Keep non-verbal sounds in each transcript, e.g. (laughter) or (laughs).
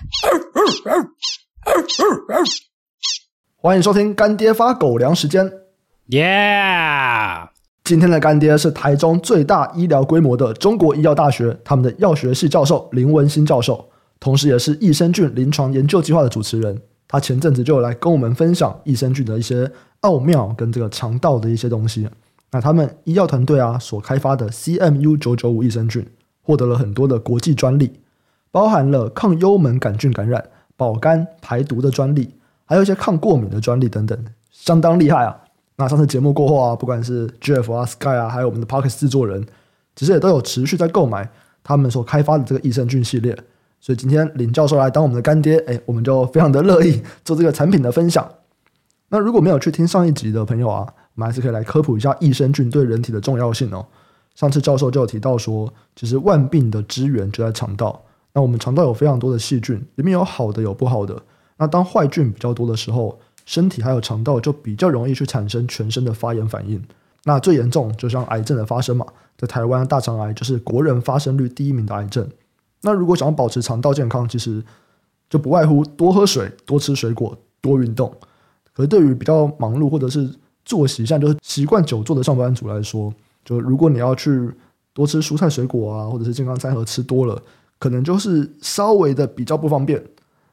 (laughs) 欢迎收听干爹发狗粮时间，耶!今天的干爹是台中最大医疗规模的中国医药大学，他们的药学系教授林文新教授，同时也是益生菌临床研究计划的主持人。他前阵子就有来跟我们分享益生菌的一些奥妙跟这个肠道的一些东西。那他们医药团队啊所开发的 CMU 九九五益生菌，获得了很多的国际专利，包含了抗幽门杆菌感染、保肝排毒的专利，还有一些抗过敏的专利等等，相当厉害啊。那上次节目过后啊，不管是 Jeff 啊、Sky 啊，还有我们的 Parkes 制作人，其实也都有持续在购买他们所开发的这个益生菌系列。所以今天林教授来当我们的干爹，哎，我们就非常的乐意 (laughs) 做这个产品的分享。那如果没有去听上一集的朋友啊，我们还是可以来科普一下益生菌对人体的重要性哦。上次教授就有提到说，其实万病的之源就在肠道。那我们肠道有非常多的细菌，里面有好的有不好的。那当坏菌比较多的时候，身体还有肠道就比较容易去产生全身的发炎反应，那最严重就像癌症的发生嘛，在台湾大肠癌就是国人发生率第一名的癌症。那如果想要保持肠道健康，其实就不外乎多喝水、多吃水果、多运动。可是对于比较忙碌或者是作息像就是习惯久坐的上班族来说，就如果你要去多吃蔬菜水果啊，或者是健康餐盒吃多了，可能就是稍微的比较不方便。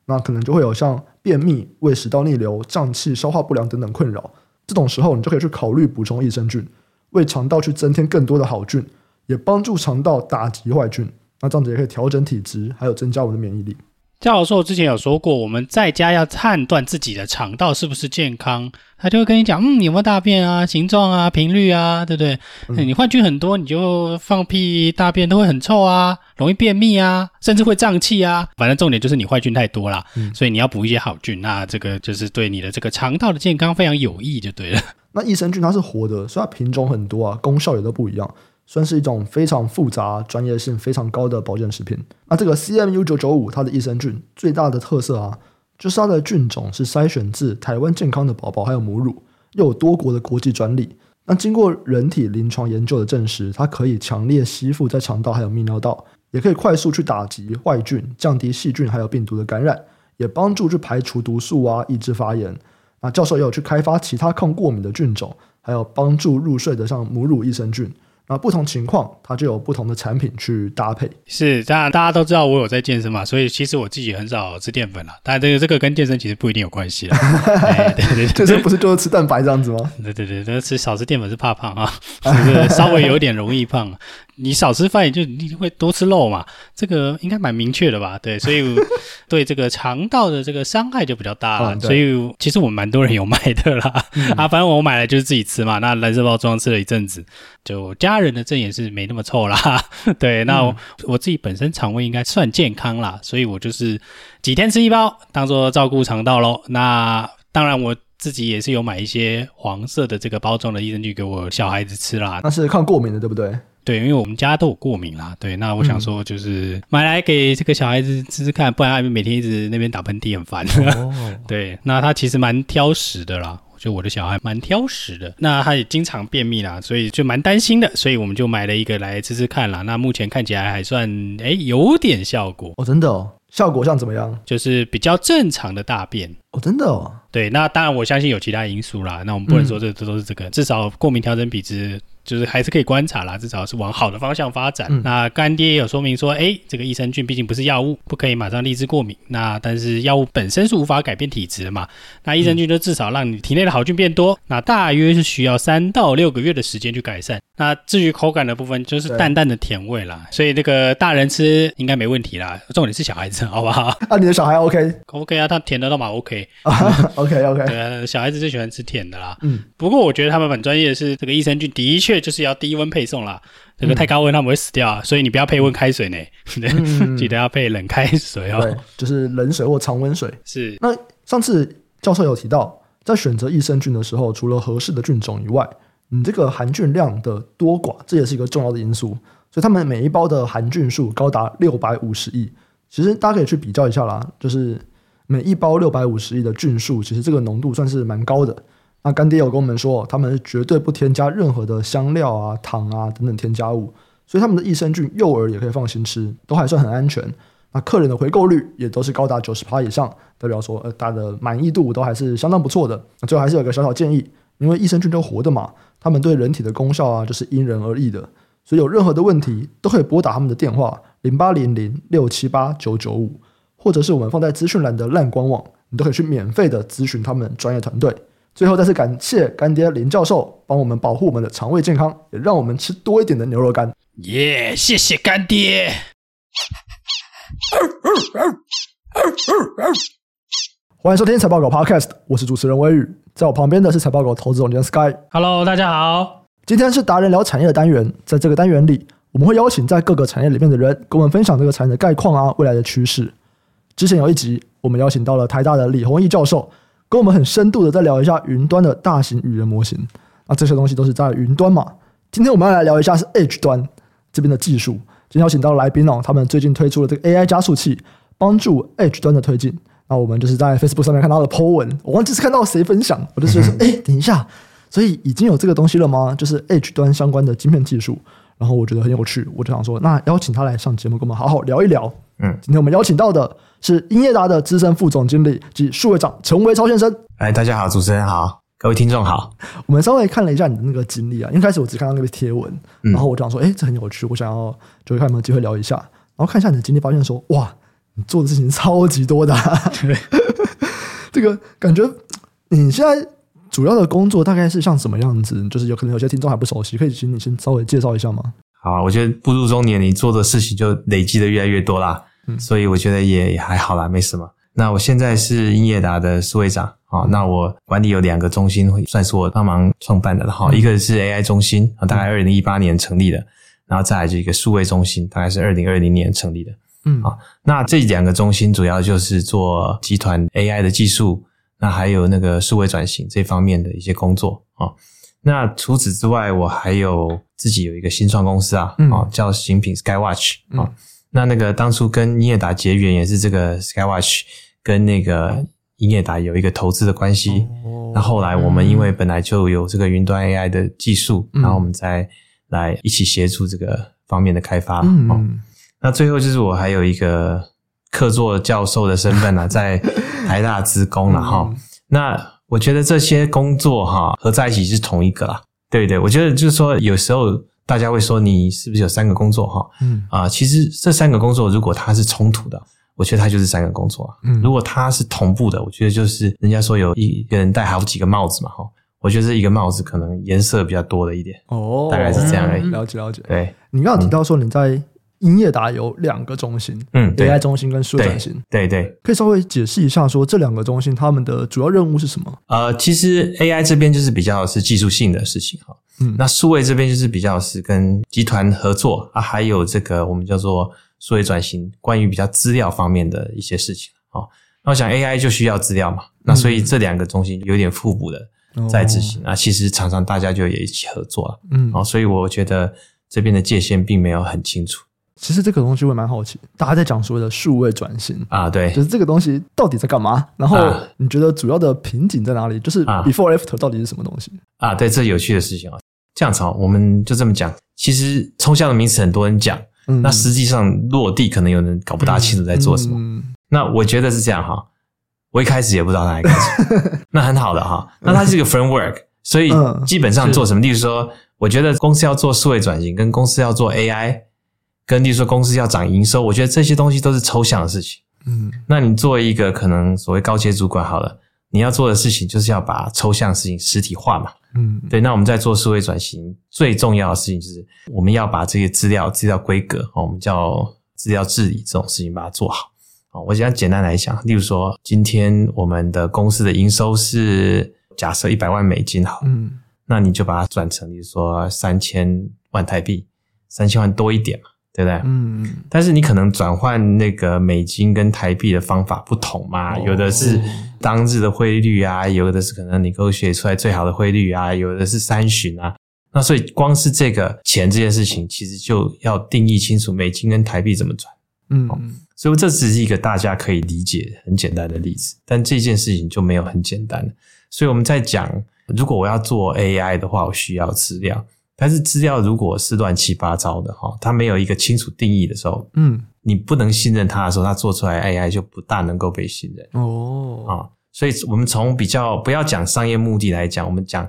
那可能就会有像便秘、胃食道逆流、胀气、消化不良等等困扰。这种时候，你就可以去考虑补充益生菌，为肠道去增添更多的好菌，也帮助肠道打击坏菌。那这样子也可以调整体质，还有增加我们的免疫力。教授之前有说过，我们在家要判断自己的肠道是不是健康，他就会跟你讲，嗯，你有没有大便啊，形状啊，频率啊，对不对？嗯、你坏菌很多，你就放屁大便都会很臭啊，容易便秘啊，甚至会胀气啊。反正重点就是你坏菌太多啦，嗯、所以你要补一些好菌，那这个就是对你的这个肠道的健康非常有益，就对了。那益生菌它是活的，所以它品种很多啊，功效也都不一样。算是一种非常复杂、专业性非常高的保健食品。那这个 CMU 九九五它的益生菌最大的特色啊，就是它的菌种是筛选自台湾健康的宝宝还有母乳，又有多国的国际专利。那经过人体临床研究的证实，它可以强烈吸附在肠道还有泌尿道，也可以快速去打击坏菌，降低细菌还有病毒的感染，也帮助去排除毒素啊，抑制发炎。那教授也有去开发其他抗过敏的菌种，还有帮助入睡的像母乳益生菌。啊，不同情况，它就有不同的产品去搭配。是，当然大家都知道我有在健身嘛，所以其实我自己很少吃淀粉了。但这个这个跟健身其实不一定有关系了。(laughs) 对对对，健身不是就是吃蛋白这样子吗？对 (laughs) 对对，但是吃少吃淀粉是怕胖啊，(laughs) 是不是稍微有点容易胖。你少吃饭，也就你会多吃肉嘛，这个应该蛮明确的吧？对，所以 (laughs) 对这个肠道的这个伤害就比较大了。嗯、所以其实我们蛮多人有买的啦。嗯、(laughs) 啊，反正我买来就是自己吃嘛。那蓝色包装吃了一阵子，就家人的证也是没那么臭啦。(laughs) 对，那我，嗯、我自己本身肠胃应该算健康啦，所以我就是几天吃一包，当做照顾肠道喽。那当然我自己也是有买一些黄色的这个包装的益生菌给我小孩子吃啦。那是抗过敏的，对不对？对，因为我们家都有过敏啦。对，那我想说，就是买来给这个小孩子吃吃看，不然他每天一直那边打喷嚏很烦。哦、(laughs) 对，那他其实蛮挑食的啦，就我的小孩蛮挑食的，那他也经常便秘啦，所以就蛮担心的，所以我们就买了一个来吃吃看啦。那目前看起来还算诶有点效果哦，真的哦，效果像怎么样？就是比较正常的大便哦，真的哦。对，那当然我相信有其他因素啦，那我们不能说这这都是这个，嗯、至少过敏调整比值。就是还是可以观察啦，至少是往好的方向发展。嗯、那干爹也有说明说，哎，这个益生菌毕竟不是药物，不可以马上立志过敏。那但是药物本身是无法改变体质的嘛。那益生菌就至少让你体内的好菌变多。嗯、那大约是需要三到六个月的时间去改善。那至于口感的部分，就是淡淡的甜味啦。所以那个大人吃应该没问题啦。重点是小孩子，好不好？(laughs) 啊，你的小孩 OK？OK OK 啊，他甜的都蛮 OK。啊、OK OK。对啊，小孩子最喜欢吃甜的啦。嗯。不过我觉得他们蛮专业的是，这个益生菌的确。就是要低温配送啦，这个太高温他们会死掉啊，所以你不要配温开水呢，嗯、(laughs) 记得要配冷开水哦，对，就是冷水或常温水。是。那上次教授有提到，在选择益生菌的时候，除了合适的菌种以外，你这个含菌量的多寡，这也是一个重要的因素。所以他们每一包的含菌数高达六百五十亿，其实大家可以去比较一下啦，就是每一包六百五十亿的菌数，其实这个浓度算是蛮高的。那干爹有跟我们说，他们是绝对不添加任何的香料啊、糖啊等等添加物，所以他们的益生菌幼儿也可以放心吃，都还算很安全。那客人的回购率也都是高达九十趴以上，代表说呃大家的满意度都还是相当不错的。最后还是有个小小建议，因为益生菌都活的嘛，他们对人体的功效啊就是因人而异的，所以有任何的问题都可以拨打他们的电话零八零零六七八九九五，或者是我们放在资讯栏的烂官网，你都可以去免费的咨询他们专业团队。最后再次感谢干爹林教授帮我们保护我们的肠胃健康，也让我们吃多一点的牛肉干。耶，谢谢干爹。欢迎收听财报狗 Podcast，我是主持人威宇，在我旁边的是财报狗投资总监 Sky。Hello，大家好，今天是达人聊产业的单元，在这个单元里，我们会邀请在各个产业里面的人，跟我们分享这个产业的概况啊，未来的趋势。之前有一集，我们邀请到了台大的李宏毅教授。跟我们很深度的再聊一下云端的大型语言模型，那这些东西都是在云端嘛。今天我们要来聊一下是 Edge 端这边的技术。今天邀请到来宾哦，他们最近推出了这个 AI 加速器，帮助 Edge 端的推进。那我们就是在 Facebook 上面看到的 po 文，我忘记是看到谁分享，我就觉得说，(laughs) 哎，等一下，所以已经有这个东西了吗？就是 Edge 端相关的晶片技术。然后我觉得很有趣，我就想说，那邀请他来上节目，跟我们好好聊一聊。嗯，今天我们邀请到的是英业达的资深副总经理及数位长陈维超先生。哎，大家好，主持人好，各位听众好。我们稍微看了一下你的那个经历啊，因为开始我只看到那个贴文，然后我就想说，哎，这很有趣，我想要就看有没有机会聊一下。然后看一下你的经历，发现说，哇，你做的事情超级多的 (laughs) 这个感觉你现在。主要的工作大概是像什么样子？就是有可能有些听众还不熟悉，可以请你先稍微介绍一下吗？好啊，我觉得步入中年，你做的事情就累积的越来越多啦，嗯，所以我觉得也也还好啦，没什么。那我现在是英业达的数位长啊，那我管理有两个中心，算是我帮忙创办的哈，嗯，一个是 AI 中心啊，大概二零一八年成立的，然后再来就一个数位中心，大概是二零二零年成立的，嗯，啊，那这两个中心主要就是做集团 AI 的技术。那还有那个数位转型这方面的一些工作啊。那除此之外，我还有自己有一个新创公司啊，啊叫新品 Skywatch 啊。那那个当初跟英业达结缘也是这个 Skywatch 跟那个英业达有一个投资的关系。那后来我们因为本来就有这个云端 AI 的技术，然后我们再来一起协助这个方面的开发。嗯，那最后就是我还有一个。客座教授的身份呢、啊，(laughs) 在台大资工了哈。那我觉得这些工作哈合在一起是同一个啦，对不对？我觉得就是说，有时候大家会说你是不是有三个工作哈？嗯啊，其实这三个工作如果它是冲突的，我觉得它就是三个工作啊。嗯，如果它是同步的，我觉得就是人家说有一个人戴好几个帽子嘛哈。我觉得这一个帽子可能颜色比较多的一点哦，大概是这样而已。了解了解。对，你刚刚提到说你在。英业达有两个中心，嗯，AI 中心跟数位转型，对对，对，可以稍微解释一下，说这两个中心他们的主要任务是什么？呃，其实 AI 这边就是比较是技术性的事情哈，嗯，那数位这边就是比较是跟集团合作啊，还有这个我们叫做数位转型，关于比较资料方面的一些事情啊。那我想 AI 就需要资料嘛，那所以这两个中心有点互补的在执行啊，其实常常大家就也一起合作了，嗯，啊，所以我觉得这边的界限并没有很清楚。其实这个东西我也蛮好奇，大家在讲所谓的数位转型啊，对，就是这个东西到底在干嘛？然后你觉得主要的瓶颈在哪里？就是 before after 到底是什么东西？啊，对，这有趣的事情啊。这样子啊，我们就这么讲。其实抽象的名词很多人讲，嗯，那实际上落地可能有人搞不大清楚在做什么。嗯，那我觉得是这样哈，我一开始也不知道哪里开始，(laughs) 那很好的哈。那它是一个 framework，所以基本上做什么？例如说，我觉得公司要做数位转型，跟公司要做 AI。跟例如说公司要涨营收，我觉得这些东西都是抽象的事情。嗯，那你作为一个可能所谓高阶主管好了，你要做的事情就是要把抽象的事情实体化嘛。嗯，对。那我们在做数位转型最重要的事情就是我们要把这些资料、资料规格，我们叫资料治理这种事情把它做好。啊，我想简单来讲，例如说今天我们的公司的营收是假设一百万美金好，嗯，那你就把它转成，例如说三千万台币，三千万多一点嘛。对不对？嗯，但是你可能转换那个美金跟台币的方法不同嘛，有的是当日的汇率啊，有的是可能你勾选出来最好的汇率啊，有的是三旬啊。那所以光是这个钱这件事情，其实就要定义清楚美金跟台币怎么转。嗯，所以这只是一个大家可以理解很简单的例子，但这件事情就没有很简单。所以我们在讲，如果我要做 AI 的话，我需要资料。但是资料如果是乱七八糟的哈，它没有一个清楚定义的时候，嗯，你不能信任它的时候，它做出来 AI 就不大能够被信任哦啊。所以我们从比较不要讲商业目的来讲，我们讲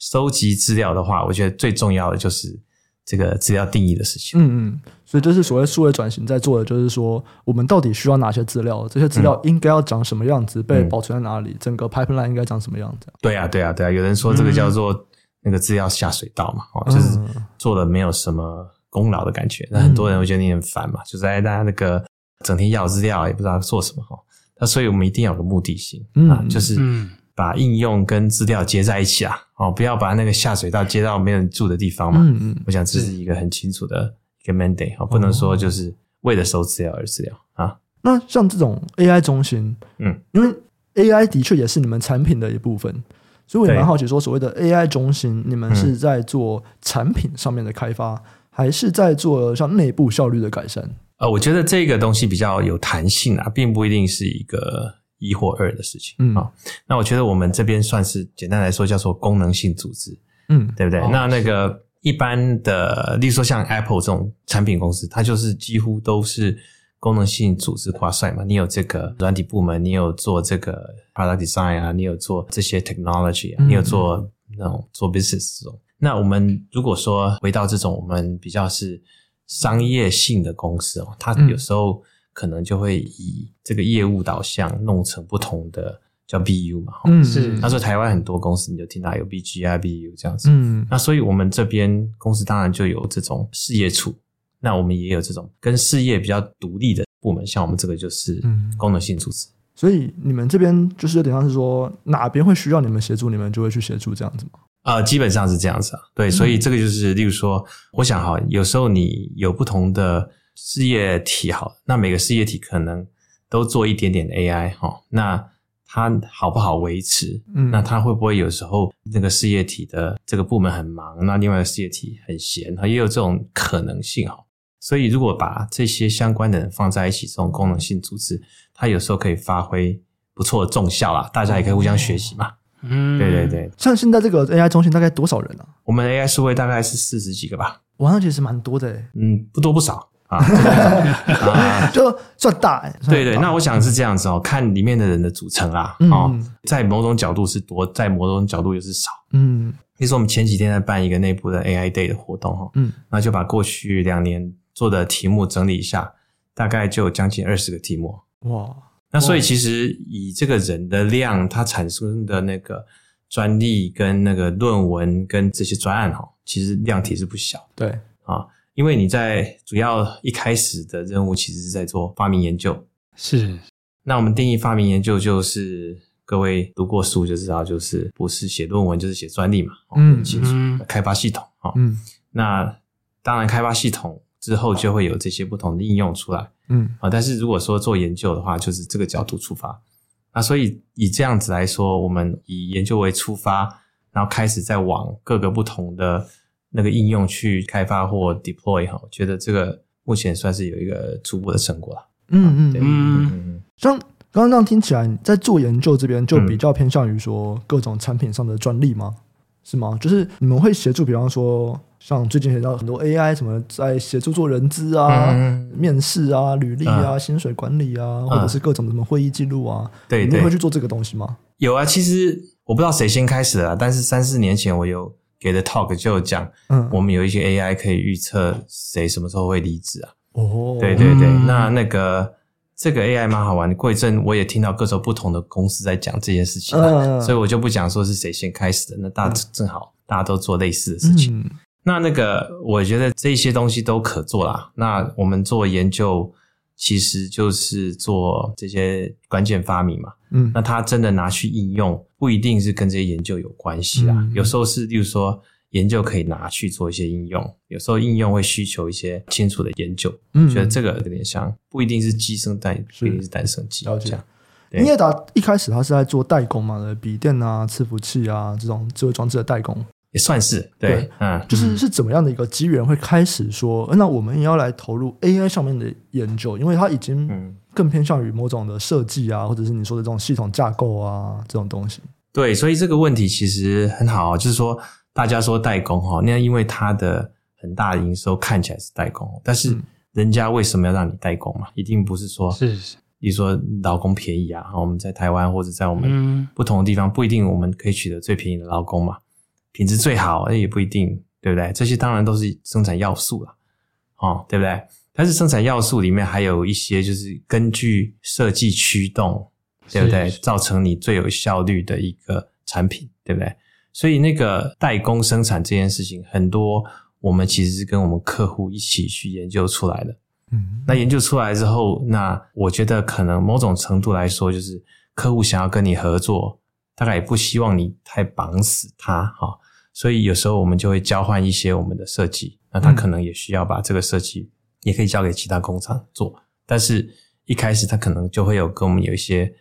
收集资料的话，我觉得最重要的就是这个资料定义的事情。嗯嗯，所以这是所谓数位转型在做的，就是说我们到底需要哪些资料？这些资料应该要长什么样子？嗯、被保存在哪里？整个 pipeline 应该长什么样子？对啊，对啊，对啊。有人说这个叫做那个资料下水道嘛，哦、嗯，就是做的没有什么功劳的感觉。那、嗯、很多人会觉得你很烦嘛，就是大家那个整天要资料也不知道做什么哈。那所以我们一定要有个目的性、嗯、啊，就是把应用跟资料接在一起啊，哦，不要把那个下水道接到没人住的地方嘛。嗯嗯，我想这是一个很清楚的一个 mandate 啊，不能说就是为了收资料而资料啊。那像这种 AI 中心，嗯，因为 AI 的确也是你们产品的一部分，所以我也蛮好奇，说所谓的 AI 中心，你们是在做产品上面的开发，嗯、还是在做像内部效率的改善？呃，我觉得这个东西比较有弹性啊，并不一定是一个一或二的事情。嗯，好，那我觉得我们这边算是简单来说叫做功能性组织，嗯，对不对？哦、那那个一般的，例如说像 Apple 这种产品公司，它就是几乎都是功能性组织挂帅嘛。你有这个软体部门，你有做这个 product design 啊，你有做这些 technology 啊，你有做那种做 business 这种。那我们如果说回到这种，我们比较是。商业性的公司哦，它有时候可能就会以这个业务导向弄成不同的叫 BU 嘛，嗯，是。那说台湾很多公司，你就听到有 BG、BU 这样子，嗯。那所以我们这边公司当然就有这种事业处，那我们也有这种跟事业比较独立的部门，像我们这个就是功能性组织。所以你们这边就是有点像是说哪边会需要你们协助，你们就会去协助这样子吗？呃，基本上是这样子啊，对，所以这个就是，例如说，我想哈，有时候你有不同的事业体，好，那每个事业体可能都做一点点 AI 哈，那它好不好维持？嗯，那它会不会有时候那个事业体的这个部门很忙，那另外一个事业体很闲，也有这种可能性哈。所以如果把这些相关的人放在一起，这种功能性组织，它有时候可以发挥不错的重效啦，大家也可以互相学习嘛。嗯，对对对，像现在这个 AI 中心大概多少人呢、啊？我们 AI 数位大概是四十几个吧。哇，那其实蛮多的诶。嗯，不多不少啊，(laughs) (laughs) 就算大诶。对对，那我想是这样子哦，看里面的人的组成啦。哦，在某种角度是多，在某种角度又是少。嗯，比如说我们前几天在办一个内部的 AI Day 的活动哈，嗯，那就把过去两年做的题目整理一下，大概就有将近二十个题目。哇。那所以其实以这个人的量，它产生的那个专利跟那个论文跟这些专案哈，其实量体是不小。对啊，因为你在主要一开始的任务其实是在做发明研究。是。那我们定义发明研究就是各位读过书就知道，就是不是写论文就是写专利嘛。嗯，很清楚。开发系统啊。嗯。那当然，开发系统之后就会有这些不同的应用出来。嗯啊，但是如果说做研究的话，就是这个角度出发，那所以以这样子来说，我们以研究为出发，然后开始再往各个不同的那个应用去开发或 deploy 哈，我觉得这个目前算是有一个初步的成果了。嗯嗯嗯嗯，像刚刚这样听起来，在做研究这边就比较偏向于说各种产品上的专利吗？是吗？就是你们会协助，比方说像最近提到很多 AI 什么，在协助做人资啊、嗯、面试啊、履历啊、嗯、薪水管理啊，或者是各种什么会议记录啊，对、嗯，你们会去做这个东西吗？有啊，其实我不知道谁先开始的，但是三四年前我有给的 talk 就讲，嗯，我们有一些 AI 可以预测谁什么时候会离职啊。哦，对对对，嗯、那那个。这个 AI 蛮好玩的，过一阵我也听到各种不同的公司在讲这件事情，呃、所以我就不讲说是谁先开始的。那大正好大家都做类似的事情，嗯、那那个我觉得这些东西都可做啦。那我们做研究其实就是做这些关键发明嘛。嗯，那它真的拿去应用，不一定是跟这些研究有关系啊。嗯、有时候是，例如说。研究可以拿去做一些应用，有时候应用会需求一些清楚的研究。嗯，觉得这个有点像，不一定是鸡生蛋，不一定是蛋生鸡。了解。英业达一开始他是在做代工嘛，的笔电啊、伺服器啊这种智慧装置的代工，也算是对。对嗯，就是是怎么样的一个机缘会开始说，那我们也要来投入 AI 上面的研究，因为它已经更偏向于某种的设计啊，或者是你说的这种系统架构啊这种东西。对，所以这个问题其实很好，就是说。大家说代工哈，那因为它的很大的营收看起来是代工，但是人家为什么要让你代工嘛？一定不是说是是，比如说劳工便宜啊，我们在台湾或者在我们不同的地方，不一定我们可以取得最便宜的劳工嘛，品质最好，也不一定，对不对？这些当然都是生产要素了，哦，对不对？但是生产要素里面还有一些，就是根据设计驱动，对不对？造成你最有效率的一个产品，对不对？所以那个代工生产这件事情，很多。我们其实是跟我们客户一起去研究出来的，嗯，那研究出来之后，那我觉得可能某种程度来说，就是客户想要跟你合作，大概也不希望你太绑死他哈，所以有时候我们就会交换一些我们的设计，那他可能也需要把这个设计也可以交给其他工厂做，但是一开始他可能就会有跟我们有一些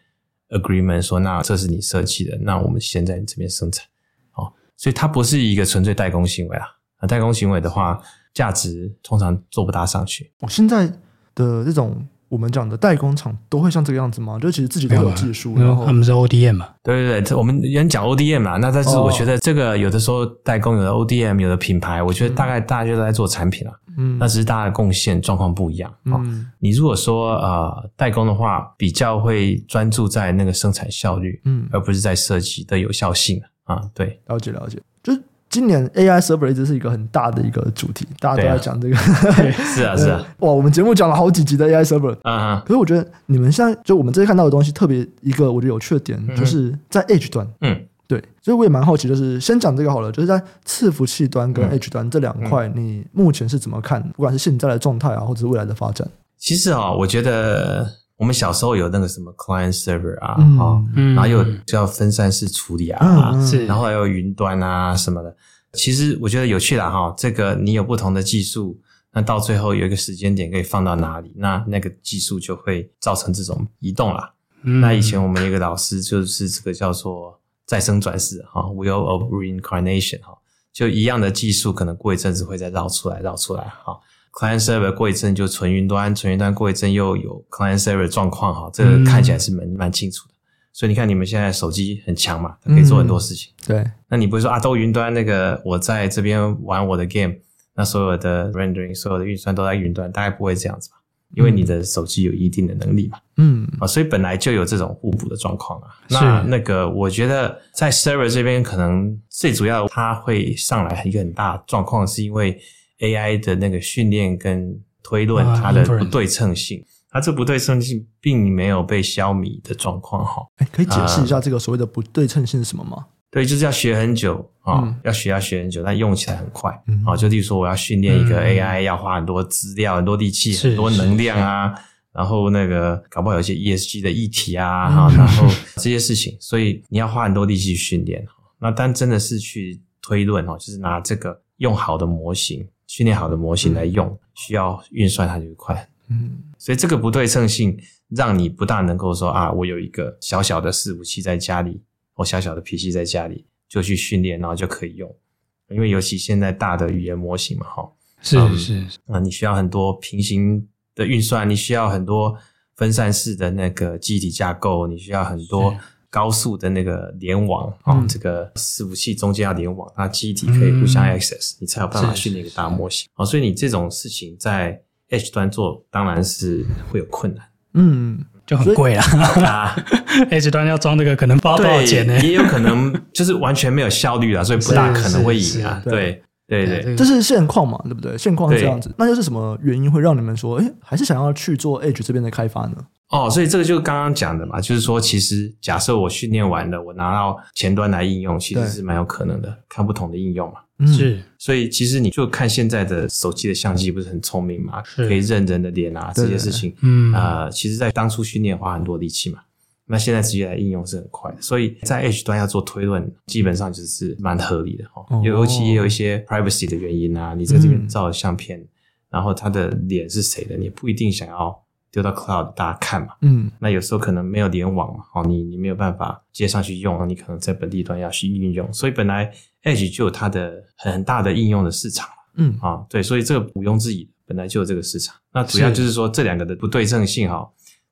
agreement 说，那这是你设计的，那我们先在你这边生产，哦，所以它不是一个纯粹代工行为啊。啊，代工行为的话，价值通常做不大上去。我、现在的这种我们讲的代工厂都会像这个样子吗？就其实自己都有技术，然后他们是 ODM 嘛？对对对，我们原讲 ODM 嘛。那但是我觉得这个有的时候代工，有的 ODM，有的品牌，我觉得大概大家都在做产品了。嗯，那只是大家的贡献状况不一样。嗯、哦，你如果说呃代工的话，比较会专注在那个生产效率，嗯，而不是在设计的有效性啊。对，了解了解，就是。今年 AI server 一直是一个很大的一个主题，大家都在讲这个。是啊，(laughs) 是啊。哇，我们节目讲了好几集的 AI server。啊。可是我觉得你们现在就我们这些看到的东西，特别一个我觉得有趣的点，就是在 Edge 端。嗯。对，所以我也蛮好奇，就是先讲这个好了，就是在伺服器端跟 Edge 端这两块，你目前是怎么看？不管是现在的状态啊，或者是未来的发展。其实啊，我觉得我们小时候有那个什么 client server 啊，啊，然后又叫分散式处理啊，是，然后还有云端啊什么的。其实我觉得有趣啦哈，这个你有不同的技术，那到最后有一个时间点可以放到哪里，那那个技术就会造成这种移动啦。嗯，那以前我们有一个老师就是这个叫做再生转世哈，will of Reincarnation 哈，就一样的技术可能过一阵子会再绕出来绕出来哈。Client Server 过一阵就纯云端，纯云端过一阵又有 Client Server 状况哈，这个看起来是蛮蛮清楚的。所以你看，你们现在手机很强嘛，它可以做很多事情。嗯、对，那你不会说啊，都云端那个，我在这边玩我的 game，那所有的 rendering、所有的运算都在云端，大概不会这样子吧？因为你的手机有一定的能力嘛。嗯啊，所以本来就有这种互补的状况啊。那那个，我觉得在 server 这边，可能最主要它会上来一个很大状况，是因为 AI 的那个训练跟推论它的不对称性。它这不对称性并没有被消弭的状况哈，哎，可以解释一下这个所谓的不对称性是什么吗？呃、对，就是要学很久啊，嗯、要学要学很久，但用起来很快。嗯，好，就例如说我要训练一个 AI，要花很多资料、很多力气、很多能量啊，然后那个搞不好有一些 ESG 的议题啊，哈、嗯，然后这些事情，所以你要花很多力气去训练。那但真的是去推论哦，就是拿这个用好的模型、训练好的模型来用，嗯、需要运算它就快。嗯，所以这个不对称性让你不大能够说啊，我有一个小小的伺服器在家里，我小小的 PC 在家里就去训练，然后就可以用。因为尤其现在大的语言模型嘛，哈，是是是，啊，你需要很多平行的运算，你需要很多分散式的那个记忆体架构，你需要很多高速的那个联网啊，这个伺服器中间要联网，那记忆体可以互相 access，你才有办法训练一个大模型。啊，所以你这种事情在 Edge 端做当然是会有困难，嗯，就很贵啦。Edge (laughs) 端要装这个可能不知道多少钱呢？也有可能 (laughs) 就是完全没有效率啦，所以不大可能会赢啊。对对对，这是现况嘛，对不对？现况是这样子，那又是什么原因会让你们说，哎，还是想要去做 Edge 这边的开发呢？哦，所以这个就是刚刚讲的嘛，就是说，其实假设我训练完了，我拿到前端来应用，其实是蛮有可能的，看不同的应用嘛。是，所以其实你就看现在的手机的相机不是很聪明嘛，可以认人的脸啊，这些事情，嗯。啊，其实在当初训练花很多力气嘛，那现在直接来应用是很快的，所以在 Edge 端要做推论，基本上就是蛮合理的哈。尤其也有一些 privacy 的原因啊，你在这边照的相片，然后他的脸是谁的，你不一定想要丢到 Cloud 大家看嘛，嗯，那有时候可能没有联网嘛，哦，你你没有办法接上去用，你可能在本地端要去运用，所以本来。Edge 就有它的很大的应用的市场，嗯。啊，对，所以这个毋庸置疑，本来就有这个市场。那主要就是说这两个的不对称性哈，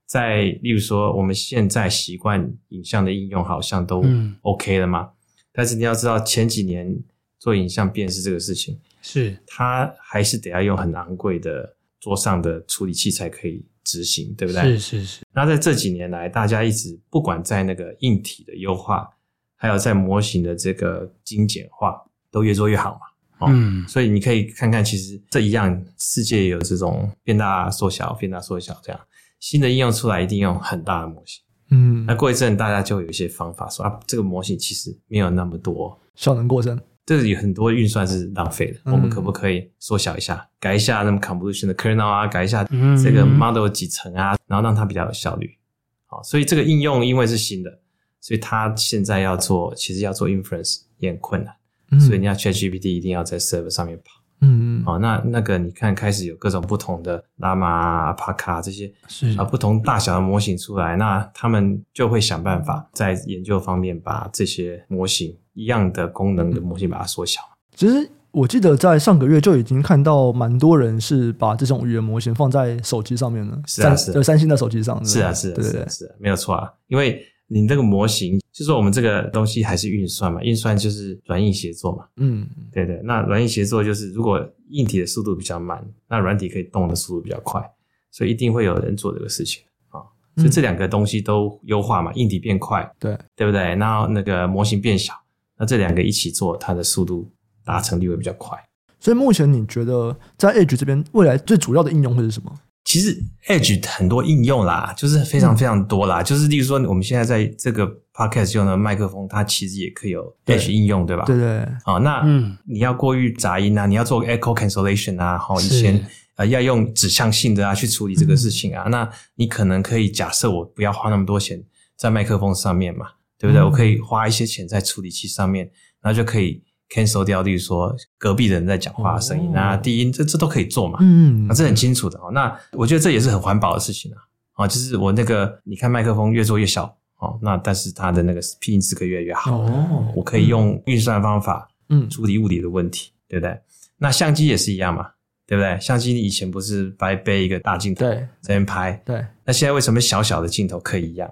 在例如说我们现在习惯影像的应用好像都 OK 了嘛，嗯、但是你要知道前几年做影像辨识这个事情，是。它还是得要用很昂贵的桌上的处理器才可以执行，对不对？是是是。那在这几年来，大家一直不管在那个硬体的优化，还有在模型的这个精简化，都越做越好嘛。哦、嗯，所以你可以看看，其实这一样，世界也有这种变大缩小、变大缩小这样新的应用出来，一定用很大的模型。嗯，那过一阵大家就有一些方法说啊，这个模型其实没有那么多效能过剩，这里有很多运算是浪费的。嗯、我们可不可以缩小一下，改一下那么 convolution 的 kernel 啊，改一下这个 model 几层啊，然后让它比较有效率。好，所以这个应用因为是新的，所以它现在要做，其实要做 inference 也很困难。所以你要 ChatGPT 一定要在 server 上面跑，嗯嗯，好，那那个你看开始有各种不同的 Llama、Parka 这些是啊不同大小的模型出来，那他们就会想办法在研究方面把这些模型一样的功能的模型把它缩小。其实我记得在上个月就已经看到蛮多人是把这种语言模型放在手机上面了，是啊是，对三星的手机上是啊是，对对对是，没有错啊，因为。你这个模型，就是说我们这个东西还是运算嘛？运算就是软硬协作嘛。嗯，对对。那软硬协作就是，如果硬体的速度比较慢，那软体可以动的速度比较快，所以一定会有人做这个事情啊。所以这两个东西都优化嘛，硬体变快，对对不对？然后那个模型变小，那这两个一起做，它的速度达成率会比较快。所以目前你觉得在 Edge 这边未来最主要的应用会是什么？其实 Edge 很多应用啦，就是非常非常多啦。嗯、就是例如说，我们现在在这个 Podcast 用的麦克风，它其实也可以有 Edge 应用，对，对吧？对对。好，那你要过滤杂音啊，你要做 Echo Cancellation 啊，好，以前呃要用指向性的啊去处理这个事情啊，嗯、那你可能可以假设我不要花那么多钱在麦克风上面嘛，对不对？嗯、我可以花一些钱在处理器上面，然后就可以。cancel 掉，例如说隔壁的人在讲话的声音那，低音，这这都可以做嘛。嗯，啊，这很清楚的哦。那我觉得这也是很环保的事情啊。啊，就是我那个，你看麦克风越做越小哦，那但是它的那个品质可以越来越好。哦，我可以用运算方法，嗯，处理物理的问题，对不对？那相机也是一样嘛，对不对？相机以前不是白背一个大镜头在那边拍，对。那现在为什么小小的镜头可以一样？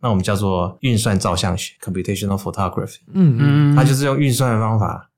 那我们叫做运算照相学 （computational photography）。嗯嗯，它就是用运算的方法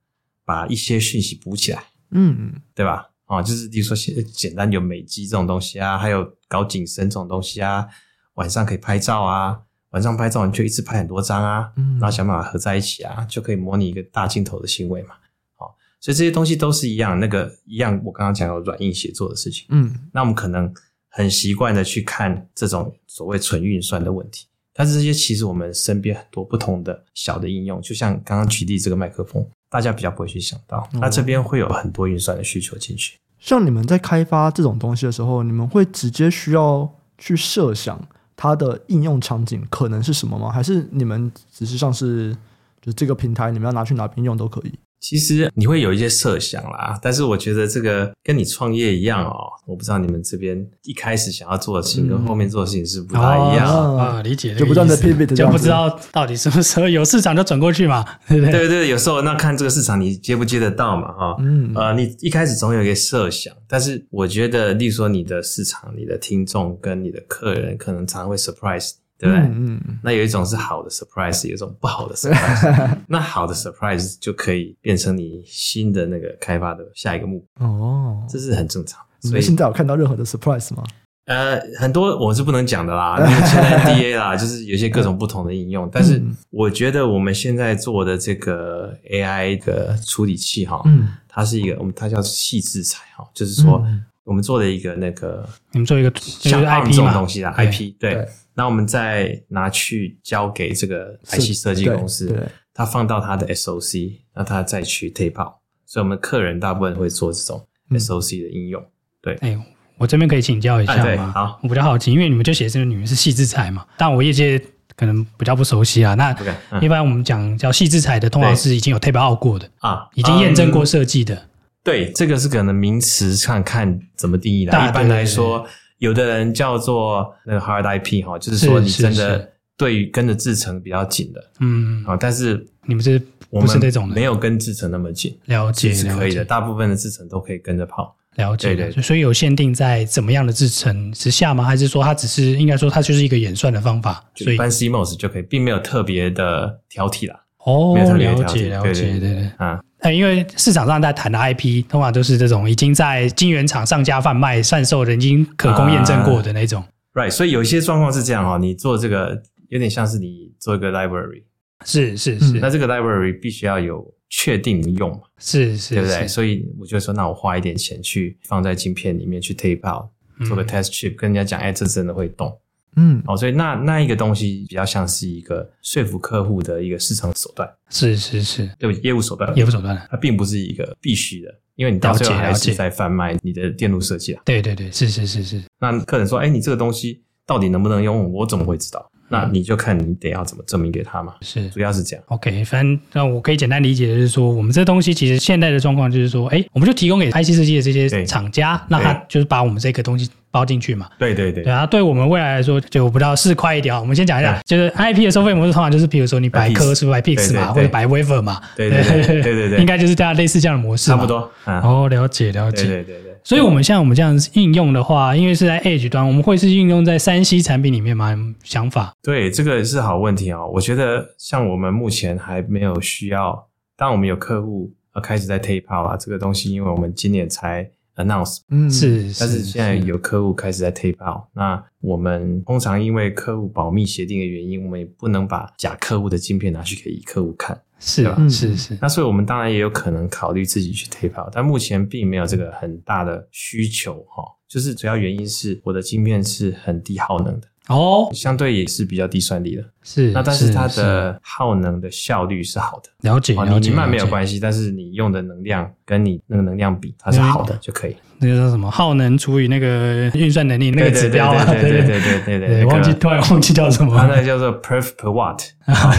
把一些讯息补起来。嗯嗯，对吧？啊，就是比如说简单有美肌这种东西啊，还有搞景深这种东西啊，晚上可以拍照啊，晚上拍照你就一次拍很多张啊，嗯，然后想办法合在一起啊，就可以模拟一个大镜头的行为嘛。好，所以这些东西都是一样，那个一样，我刚刚讲有软硬协作的事情。嗯，那我们可能很习惯的去看这种所谓纯运算的问题。但是这些其实我们身边很多不同的小的应用，就像刚刚举例这个麦克风，大家比较不会去想到。那这边会有很多运算的需求进去。像你们在开发这种东西的时候，你们会直接需要去设想它的应用场景可能是什么吗？还是你们只是像是就这个平台，你们要拿去哪边用都可以？其实你会有一些设想啦，但是我觉得这个跟你创业一样哦。我不知道你们这边一开始想要做的事情跟后面做的事情是不太一样、嗯、啊。理解，就不断的 pivot，就不知道到底什么时候有市场就转过去嘛，对不对？对对，有时候那看这个市场你接不接得到嘛，哈。嗯，呃，你一开始总有一个设想，但是我觉得，例如说你的市场、你的听众跟你的客人，可能常常会 surprise。对不对？嗯，嗯，那有一种是好的 surprise，有一种不好的 surprise。(laughs) 那好的 surprise 就可以变成你新的那个开发的下一个目标。哦，这是很正常。所以现在有看到任何的 surprise 吗？呃，很多我是不能讲的啦，因 (laughs) 为现在 NDA 啦，(laughs) 就是有些各种不同的应用。但是我觉得我们现在做的这个 AI 的处理器哈，嗯，它是一个我们它叫细制材哈，就是说我们做了一个那个，你们做一个像 IP 这种东西啦，IP 对。那我们再拿去交给这个 IC 设计公司，他放到他的 SOC，那他再去 tape out。所以，我们客人大部分会做这种 SOC 的应用。对，哎，我这边可以请教一下吗？对，好，我比较好奇，因为你们就写这个，你们是细制材嘛？但我业界可能比较不熟悉啊。那一般我们讲叫细制材的，通常是已经有 tape out 过的啊，已经验证过设计的。对，这个是可能名词上看怎么定义的。一般来说。有的人叫做那个 hard IP 哈，就是说你真的对于跟着制程比较紧的，嗯，啊，但是你们是不是那种没有跟制程那么紧？了解是可以的，大部分的制程都可以跟着跑。了解，对对，所以有限定在怎么样的制程之下吗？还是说它只是应该说它就是一个演算的方法？所以一般 CMOS 就可以，并没有特别的挑剔啦。哦，了解了解，对对对啊。呃，因为市场上在谈的 IP，通常都是这种已经在晶圆厂上架贩卖、贩售的，已经可供验证过的那种。Uh, right，所以有一些状况是这样哈，你做这个有点像是你做一个 library，是是是，那这个 library 必须要有确定的用嘛，是是，对不对？所以我就说，那我花一点钱去放在晶片里面去 tape out，做个 test chip，跟人家讲，哎，这真的会动。嗯，哦，所以那那一个东西比较像是一个说服客户的一个市场手段，是是是，对？业务手段，业务手段，它并不是一个必须的，因为你到最后还是在贩卖你的电路设计啊。对对对，是是是是。那客人说，哎，你这个东西到底能不能用？我怎么会知道？那你就看你得要怎么证明给他嘛。是，主要是这样。OK，反正那我可以简单理解的是说，我们这东西其实现在的状况就是说，哎，我们就提供给 IC 设计的这些厂家，那他就是把我们这个东西。包进去嘛？对对对，对啊，对我们未来来说就不知道是快一点啊。我们先讲一下，就是 IP 的收费模式通常就是，比如说你白科是白 Pix 嘛，或者白 Wafer 嘛，对对对对对对，应该就是大家类似这样的模式，差不多。哦，了解了解，对对对。所以我们像我们这样应用的话，因为是在 Edge 端，我们会是应用在三 C 产品里面吗？想法？对，这个是好问题哦。我觉得像我们目前还没有需要，当我们有客户呃开始在 tape out 啊，这个东西，因为我们今年才。announce，嗯，是，但是现在有客户开始在 tape out，那我们通常因为客户保密协定的原因，我们也不能把假客户的晶片拿去给乙客户看，是吧？是是，那所以我们当然也有可能考虑自己去 tape out，但目前并没有这个很大的需求哈，就是主要原因是我的晶片是很低耗能的。哦，相对也是比较低算力的，是。那但是它的耗能的效率是好的，了解了解。你慢没有关系，但是你用的能量跟你那个能量比，它是好的就可以。那个叫什么？耗能除以那个运算能力那个指标啊？对对对 (laughs) 对对对。忘记突然忘记叫什么？它那个叫做 perf per watt，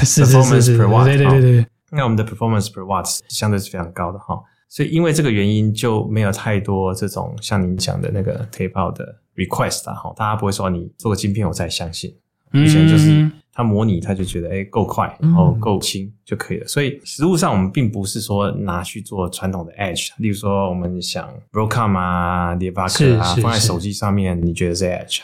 是是是是。对对对对。那我们的 performance per watt 相对是非常高的哈，所以因为这个原因就没有太多这种像您讲的那个 tape out 的。Request 啊，哈，大家不会说你做个晶片我才相信，以前就是他模拟他就觉得哎够快，然后够轻就可以了。所以实物上我们并不是说拿去做传统的 edge，例如说我们想 Broadcom 啊、Levac 啊放在手机上面，你觉得是 edge？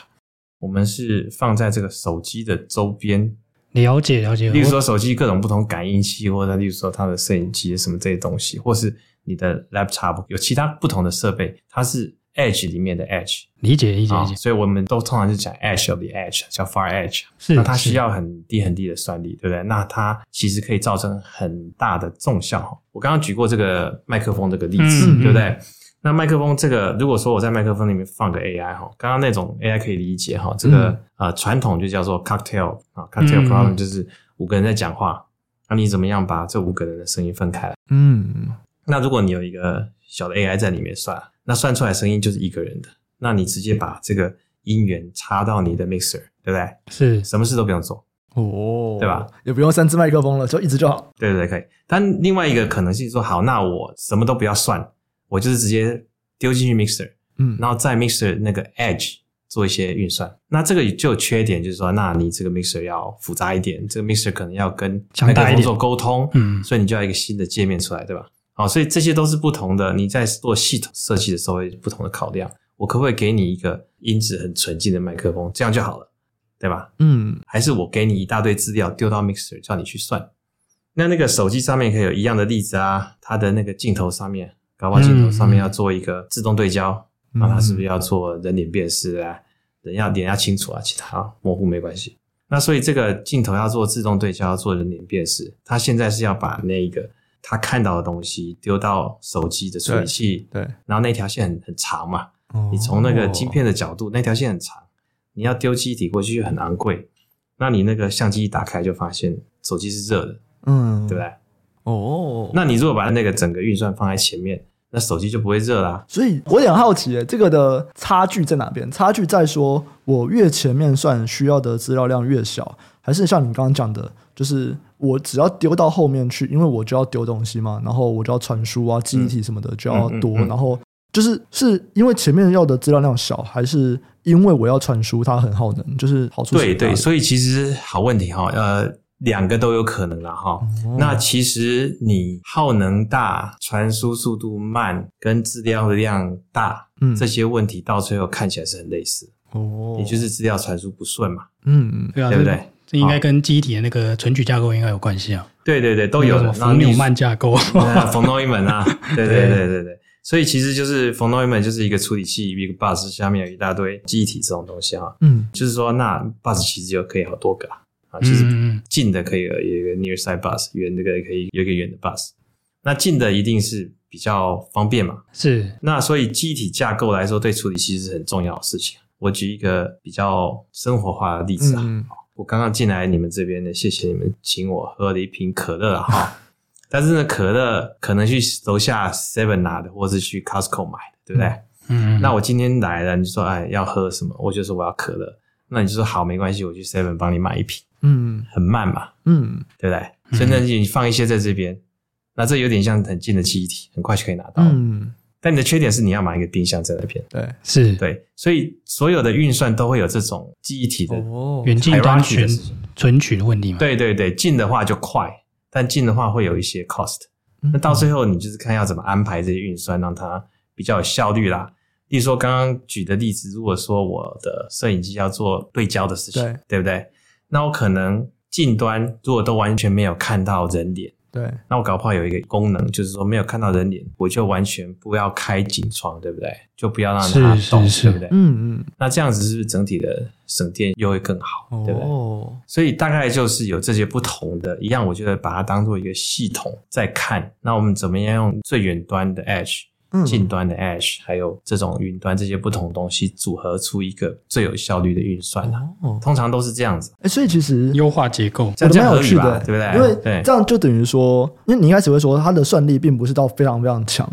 我们是放在这个手机的周边，了解了解。例如说手机各种不同感应器，或者例如说它的摄影机什么这些东西，或是你的 laptop 有其他不同的设备，它是。Edge 里面的 Edge 理解理解理解，所以我们都通常是讲 Edge of the Edge，叫 Far Edge，是那它需要很低很低的算力，对不对？那它其实可以造成很大的综效。我刚刚举过这个麦克风这个例子，对不对？那麦克风这个，如果说我在麦克风里面放个 AI 哈，刚刚那种 AI 可以理解哈，这个呃传统就叫做 Cocktail 啊，Cocktail Problem 就是五个人在讲话，那你怎么样把这五个人的声音分开来？嗯，那如果你有一个小的 AI 在里面算。那算出来声音就是一个人的，那你直接把这个音源插到你的 mixer，对不对？是，什么事都不用做哦，对吧？也不用三支麦克风了，就一直就好。对对对，可以。但另外一个可能性说，好，那我什么都不要算，我就是直接丢进去 mixer，嗯，然后在 mixer 那个 edge 做一些运算。那这个就有缺点，就是说，那你这个 mixer 要复杂一点，这个 mixer 可能要跟麦克风做沟通，嗯，所以你就要一个新的界面出来，对吧？好，所以这些都是不同的。你在做系统设计的时候，会不同的考量。我可不可以给你一个音质很纯净的麦克风，这样就好了，对吧？嗯。还是我给你一大堆资料丢到 mixer，叫你去算。那那个手机上面可以有一样的例子啊，它的那个镜头上面，高光镜头上面要做一个自动对焦，那它是不是要做人脸辨识啊？人要脸要清楚啊，其他模糊没关系。那所以这个镜头要做自动对焦，要做人脸辨识，它现在是要把那个。他看到的东西丢到手机的处理器，对，然后那条线很很长嘛，哦、你从那个晶片的角度，那条线很长，你要丢记忆体过去就很昂贵，那你那个相机一打开就发现手机是热的，嗯，对不对？哦，那你如果把那个整个运算放在前面，那手机就不会热啦。所以我也很好奇，这个的差距在哪边？差距在说我越前面算需要的资料量越小，还是像你刚刚讲的，就是。我只要丢到后面去，因为我就要丢东西嘛，然后我就要传输啊，记忆体什么的就要多，嗯嗯嗯嗯、然后就是是因为前面要的资料量小，还是因为我要传输它很耗能？就是好处是对对，所以其实好问题哈，呃，两个都有可能啦哈。哦、那其实你耗能大、传输速度慢跟资料量大，嗯，这些问题到最后看起来是很类似哦，也就是资料传输不顺嘛，嗯，对不对？这应该跟记忆体的那个存取架构应该有关系啊。对对对，都有。什么冯纽曼架构？(laughs) (laughs) 冯诺依曼啊，(laughs) 对对对对对。所以其实就是冯诺依曼就是一个处理器，一个 bus 下面有一大堆记忆体这种东西哈。嗯，就是说那 bus 其实就可以好多个啊。啊，其实近的可以有一个 near side bus，远的可以可以有一个远的 bus。那近的一定是比较方便嘛？是。那所以记忆体架构来说，对处理器是很重要的事情。我举一个比较生活化的例子啊。嗯、我刚刚进来你们这边的，谢谢你们请我喝了一瓶可乐哈。(laughs) 但是呢，可乐可能去楼下 Seven 拿的，或是去 Costco 买的，对不对？嗯。嗯，那我今天来了，你就说哎要喝什么？我就说我要可乐。那你就说好，没关系，我去 Seven 帮你买一瓶。嗯，很慢嘛。嗯，对不对？嗯、所以呢，你放一些在这边。那这有点像很近的记忆体，很快就可以拿到。嗯，但你的缺点是你要买一个冰箱在那边。对，是，对，所以所有的运算都会有这种记忆体的远近端存存取的问题嘛？对对对，近的话就快，但近的话会有一些 cost。那到最后你就是看要怎么安排这些运算，让它比较有效率啦。例如说刚刚举的例子，如果说我的摄影机要做对焦的事情，对，对不对？那我可能近端如果都完全没有看到人脸。对，那我搞不好有一个功能，就是说没有看到人脸，我就完全不要开警窗，对不对？就不要让它动，对不对？嗯嗯。那这样子是不是整体的省电又会更好，对不对？哦。所以大概就是有这些不同的，一样，我觉得把它当做一个系统在看。那我们怎么样用最远端的 Edge？近端的 Ash，还有这种云端这些不同东西组合出一个最有效率的运算啊，通常都是这样子。哎，所以其实优化结构这样蛮有趣的，对不对？因为这样就等于说，因为你一开始会说它的算力并不是到非常非常强，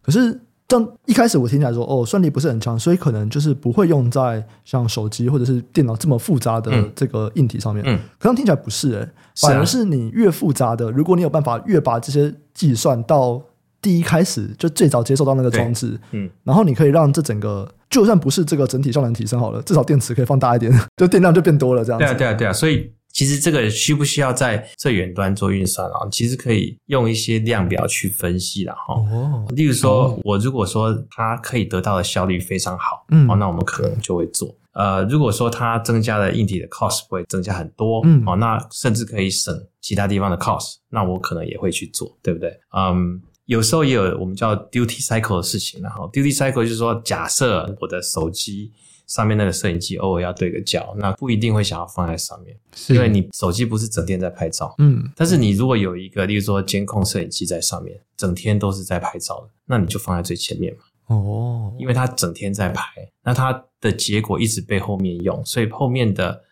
可是这样一开始我听起来说哦，算力不是很强，所以可能就是不会用在像手机或者是电脑这么复杂的这个硬体上面。嗯，可能听起来不是哎，反而是你越复杂的，如果你有办法越把这些计算到。第一开始就最早接受到那个装置，嗯，然后你可以让这整个就算不是这个整体效能提升好了，至少电池可以放大一点，(laughs) 就电量就变多了这样子。对啊，对啊，对啊。所以其实这个需不需要在最远端做运算啊？其实可以用一些量表去分析了哈。哦，例如说我如果说它可以得到的效率非常好，嗯，哦，那我们可能就会做。呃，如果说它增加了硬体的 cost 会增加很多，嗯，哦，那甚至可以省其他地方的 cost，那我可能也会去做，对不对？嗯。有时候也有我们叫 duty cycle 的事情，然后 duty cycle 就是说，假设我的手机上面那个摄影机偶尔要对个焦，那不一定会想要放在上面，是。因为你手机不是整天在拍照，嗯，但是你如果有一个，例如说监控摄影机在上面，整天都是在拍照的，那你就放在最前面嘛，哦，因为它整天在拍，那它的结果一直被后面用，所以后面的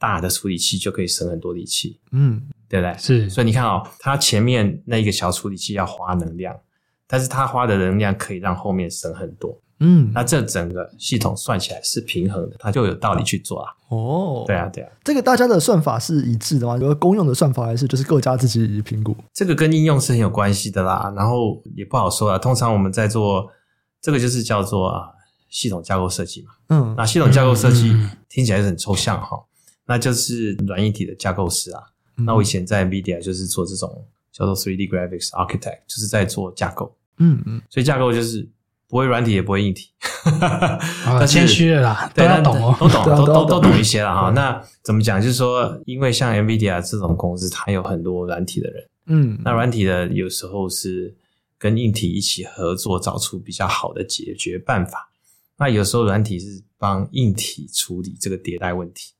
大的处理器就可以省很多力气，嗯。对不对？是，所以你看哦，它前面那一个小处理器要花能量，但是它花的能量可以让后面省很多。嗯，那这整个系统算起来是平衡的，它就有道理去做啊。哦，对啊，对啊，这个大家的算法是一致的吗？有个公用的算法还是就是各家自己评估？这个跟应用是很有关系的啦，然后也不好说啊。通常我们在做这个就是叫做啊系统架构设计嘛。嗯，那系统架构设计听起来是很抽象哈，那就是软硬体的架构师啊。那我以前在 NVIDIA 就是做这种叫做 3D Graphics Architect，就是在做架构。嗯嗯，所以架构就是不会软体也不会硬体，(laughs) 啊，谦虚了啦，对，都懂哦，都懂，(laughs) 都都都懂一些了哈。那怎么讲？就是说，因为像 NVIDIA 这种公司，它有很多软体的人，嗯，那软体的有时候是跟硬体一起合作，找出比较好的解决办法。那有时候软体是帮硬体处理这个迭代问题。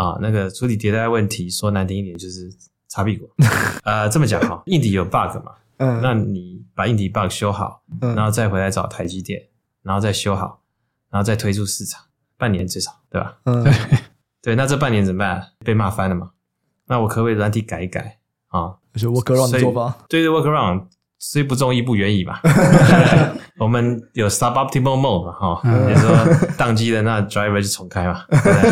啊，那个处理迭代问题，说难听一点就是擦屁股。(laughs) 呃，这么讲哈，硬体有 bug 嘛，嗯，那你把硬体 bug 修好，嗯，然后再回来找台积电，然后再修好，然后再推出市场，半年最少，对吧？嗯，对，(laughs) 那这半年怎么办？被骂翻了嘛？那我可不可以软体改一改啊？就 workaround 做法，对对，workaround。虽不中，亦不远矣嘛。(laughs) 我们有 suboptimal mode 嘛，哈，比如说宕机的那 driver 就重开嘛，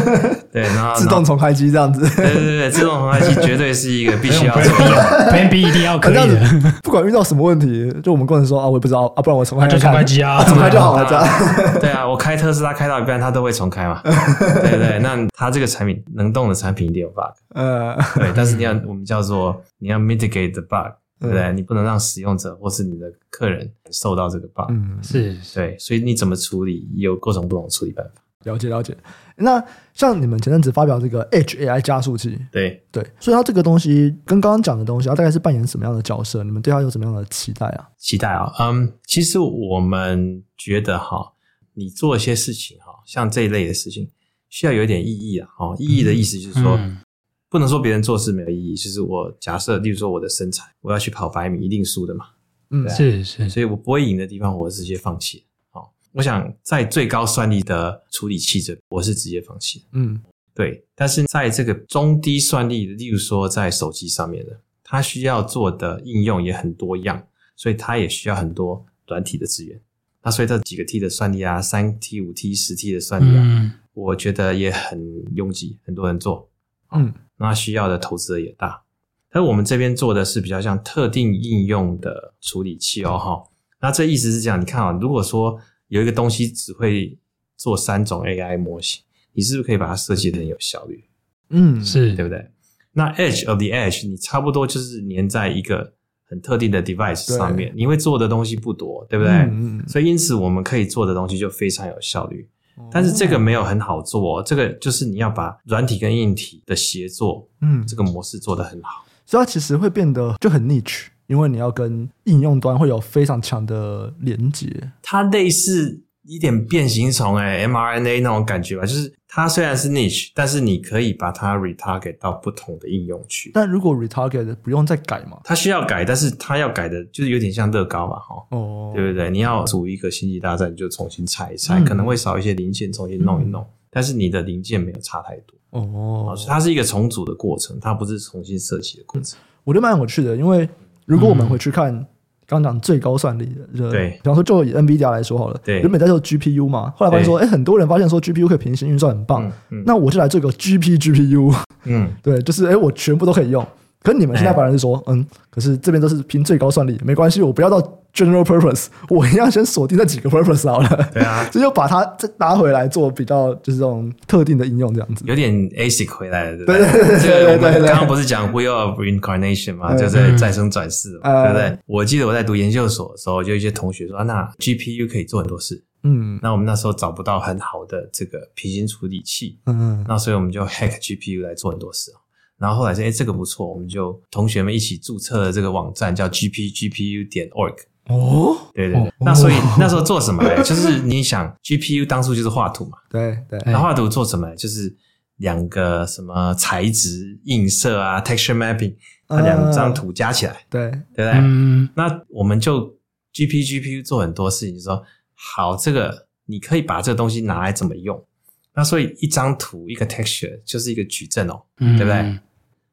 (laughs) 对，然后自动重开机这样子，对对对，自动重开机绝对是一个必须要 (laughs) 做的，Plan B 一定要可以的。不管遇到什么问题，就我们工程师说啊，我也不知道啊，不然我重开就重开机啊，重开就好了，这样。对啊，我开特斯拉开到一半，它都会重开嘛。对对，那它这个产品能动的产品一定有 bug，呃，对，但是你要我们叫做你要 mitigate the bug。对不对？你不能让使用者或是你的客人受到这个 bug。嗯，是，对，所以你怎么处理？有各种不同的处理办法。了解了解。那像你们前阵子发表这个 Edge AI 加速器，对对，所以它这个东西跟刚刚讲的东西，它大概是扮演什么样的角色？你们对它有什么样的期待啊？期待啊，嗯，其实我们觉得哈，你做一些事情哈，像这一类的事情，需要有一点意义啊。哦，意义的意思就是说，嗯、不能说别人做事没有意义。就是我假设，例如说我的身材，我要去跑百米，一定输的嘛。嗯，是是，所以我不会赢的地方，我直接放弃。好，我想在最高算力的处理器这，我是直接放弃。嗯，对。但是在这个中低算力的，例如说在手机上面的，它需要做的应用也很多样，所以它也需要很多软体的资源。那所以这几个 T 的算力啊，三 T、五 T、十 T 的算力啊，嗯、我觉得也很拥挤，很多人做。嗯，那需要的投资也大。但是我们这边做的是比较像特定应用的处理器哦，哈。那这意思是这样，你看啊，如果说有一个东西只会做三种 AI 模型，你是不是可以把它设计的很有效率？嗯，是对不对？那 Edge of the Edge，你差不多就是粘在一个很特定的 device 上面，你会做的东西不多，对不对？嗯，所以因此我们可以做的东西就非常有效率。但是这个没有很好做，这个就是你要把软体跟硬体的协作，嗯，这个模式做得很好。所以它其实会变得就很 niche，因为你要跟应用端会有非常强的连接。它类似一点变形虫哎，mRNA 那种感觉吧，就是它虽然是 niche，但是你可以把它 retarget 到不同的应用去。但如果 retarget 不用再改嘛？它需要改，但是它要改的就是有点像乐高嘛，哈，哦，对不对？你要组一个星际大战，你就重新拆一拆，嗯、可能会少一些零件，重新弄一弄，嗯、但是你的零件没有差太多。哦，它是一个重组的过程，它不是重新设计的过程。我觉得蛮有趣的，因为如果我们回去看刚刚讲最高算力的，对，比方说就以 NVIDIA 来说好了，对，原本在做 GPU 嘛，后来发现说，哎，很多人发现说 GPU 可以平行运算很棒，那我就来做个 GP GPU，嗯，(laughs) 对，就是哎，我全部都可以用。可是你们现在反而是说，嗯，可是这边都是拼最高算力，没关系，我不要到 general purpose，(laughs) 我一样先锁定那几个 purpose 好了。对啊，这 (laughs) 就把它再拿回来做比较，就是这种特定的应用这样子。有点 ASIC 回来了，对不对？对对对，刚刚不是讲 wheel of reincarnation 嘛，就是再生转世，对不对？我记得我在读研究所的时候，就一些同学说，啊，那 GPU 可以做很多事。嗯，那我们那时候找不到很好的这个平行处理器，嗯，那所以我们就 hack GPU 来做很多事。然后后来说，哎，这个不错，我们就同学们一起注册了这个网站，叫 gpgpu 点 org。哦，对对对。那所以那时候做什么呢？就是你想，GPU 当初就是画图嘛。对对。那画图做什么？就是两个什么材质映射啊，texture mapping，它两张图加起来。对对不对？嗯。那我们就 gpgpu 做很多事情，就说好，这个你可以把这个东西拿来怎么用？那所以一张图一个 texture 就是一个矩阵哦，对不对？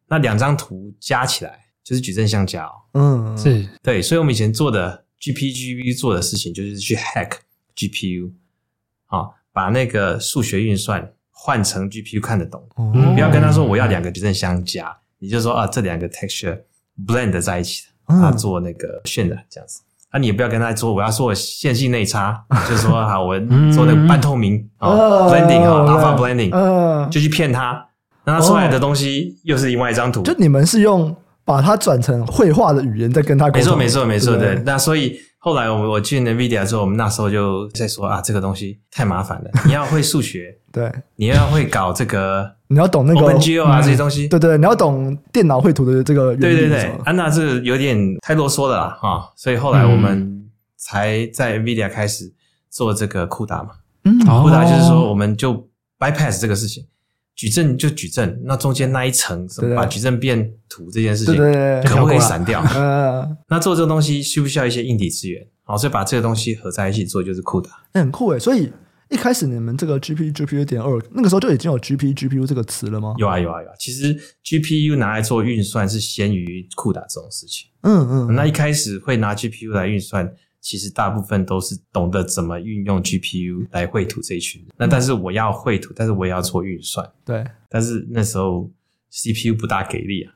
那两张图加起来就是矩阵相加哦。嗯，是对，所以我们以前做的 GPGPU 做的事情就是去 hack GPU，好，把那个数学运算换成 GPU 看得懂。嗯，不要跟他说我要两个矩阵相加，你就说啊，这两个 texture blend 在一起的，啊做那个渲染这样子。啊，你也不要跟他说我要做线性内插，(laughs) 就说好我做那个半透明啊，blending 啊，alpha blending，就去骗他。那出来的东西又是另外一张图，就你们是用把它转成绘画的语言在跟他沟通。没错，没错，没错。对，那所以后来我我去 NVIDIA 之后，我们那时候就在说啊，这个东西太麻烦了，(laughs) 你要会数学，对，你要会搞这个，你要懂那个 OpenGL 啊这些东西，对对，你要懂电脑绘图的这个。对对对，安娜是有点太啰嗦了啦哈，所以后来我们才在 NVIDIA 开始做这个 CUDA 嘛，嗯，CUDA 就是说我们就 bypass 这个事情。矩阵就矩阵，那中间那一层，什么把矩阵变图这件事情，可不可以闪掉？(laughs) 那做这个东西需不需要一些硬体资源？好，所以把这个东西合在一起做，就是 CUDA。那很酷诶。所以一开始你们这个 GP GPU 点 org 那个时候就已经有 GP GPU 这个词了吗？有啊有啊有啊。其实 GPU 拿来做运算是先于 CUDA 这种事情。嗯嗯。那一开始会拿 GPU 来运算。其实大部分都是懂得怎么运用 GPU 来绘图这一群人。那但是我要绘图，但是我也要做运算。对。但是那时候 CPU 不大给力啊，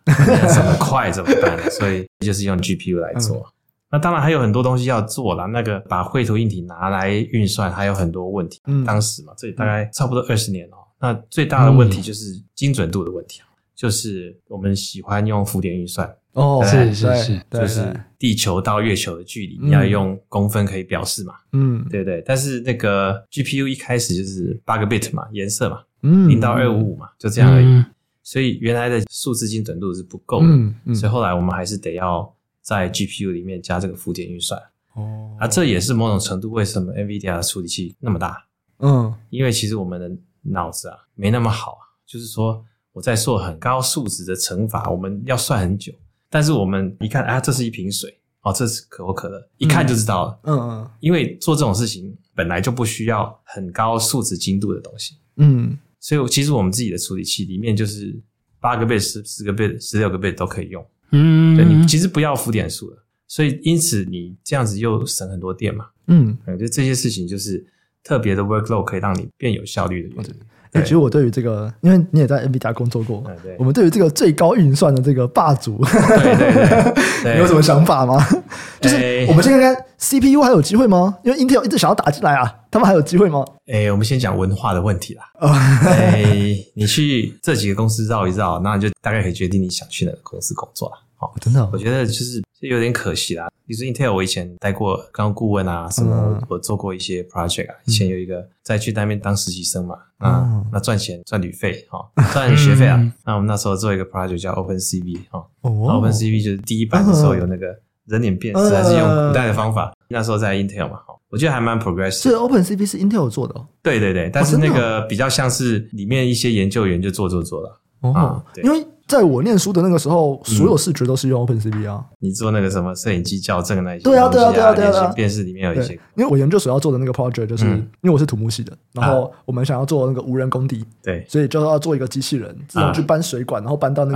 怎么 (laughs) 快怎么办？所以就是用 GPU 来做。嗯、那当然还有很多东西要做啦。那个把绘图硬体拿来运算，还有很多问题。嗯。当时嘛，这大概差不多二十年哦。那最大的问题就是精准度的问题啊。就是我们喜欢用浮点运算。哦，是是是，就是地球到月球的距离，你要用公分可以表示嘛？嗯，对对。但是那个 GPU 一开始就是八个 bit 嘛，颜色嘛，嗯，零到二五五嘛，就这样而已。所以原来的数字精准度是不够的，所以后来我们还是得要在 GPU 里面加这个浮点运算。哦，啊，这也是某种程度为什么 NVIDIA 的处理器那么大？嗯，因为其实我们的脑子啊没那么好啊，就是说我在做很高数值的乘法，我们要算很久。但是我们一看啊，这是一瓶水哦，这是可口可乐，一看就知道了。嗯嗯，因为做这种事情本来就不需要很高数值精度的东西。嗯，所以其实我们自己的处理器里面就是八个 bit、十十个 bit、十六个 bit 都可以用。嗯，对，你其实不要浮点数了，所以因此你这样子又省很多电嘛。嗯，我觉得这些事情就是特别的 workload 可以让你变有效率的原因。哎，其实我对于这个，因为你也在 NVIDIA 工作过，我们对于这个最高运算的这个霸主，对对对，(laughs) 你有什么想法吗？(laughs) 就是我们先看看 CPU 还有机会吗？因为 Intel 一直想要打进来啊，他们还有机会吗？哎，我们先讲文化的问题啦。(laughs) 哎，你去这几个公司绕一绕，那你就大概可以决定你想去哪个公司工作了。哦，真的，我觉得就是有点可惜啦。比如说 Intel，我以前待过刚顾问啊，什么我做过一些 project 啊。以前有一个在去那边当实习生嘛，啊，那赚钱赚旅费哈，赚学费啊。那我们那时候做一个 project 叫 OpenCV 哈，OpenCV 就是第一版的时候有那个人脸辨识，还是用古代的方法。那时候在 Intel 嘛，我觉得还蛮 progressive。这 OpenCV 是 Intel 做的？对对对，但是那个比较像是里面一些研究员就做做做了哦，因为。在我念书的那个时候，所有视觉都是用 OpenCV 啊。你做那个什么摄影机校正那些？对啊，对啊，对啊，对啊。电视里面有一些。因为我研究所要做的那个 project，就是因为我是土木系的，然后我们想要做那个无人工地，对，所以就要做一个机器人，自动去搬水管，然后搬到那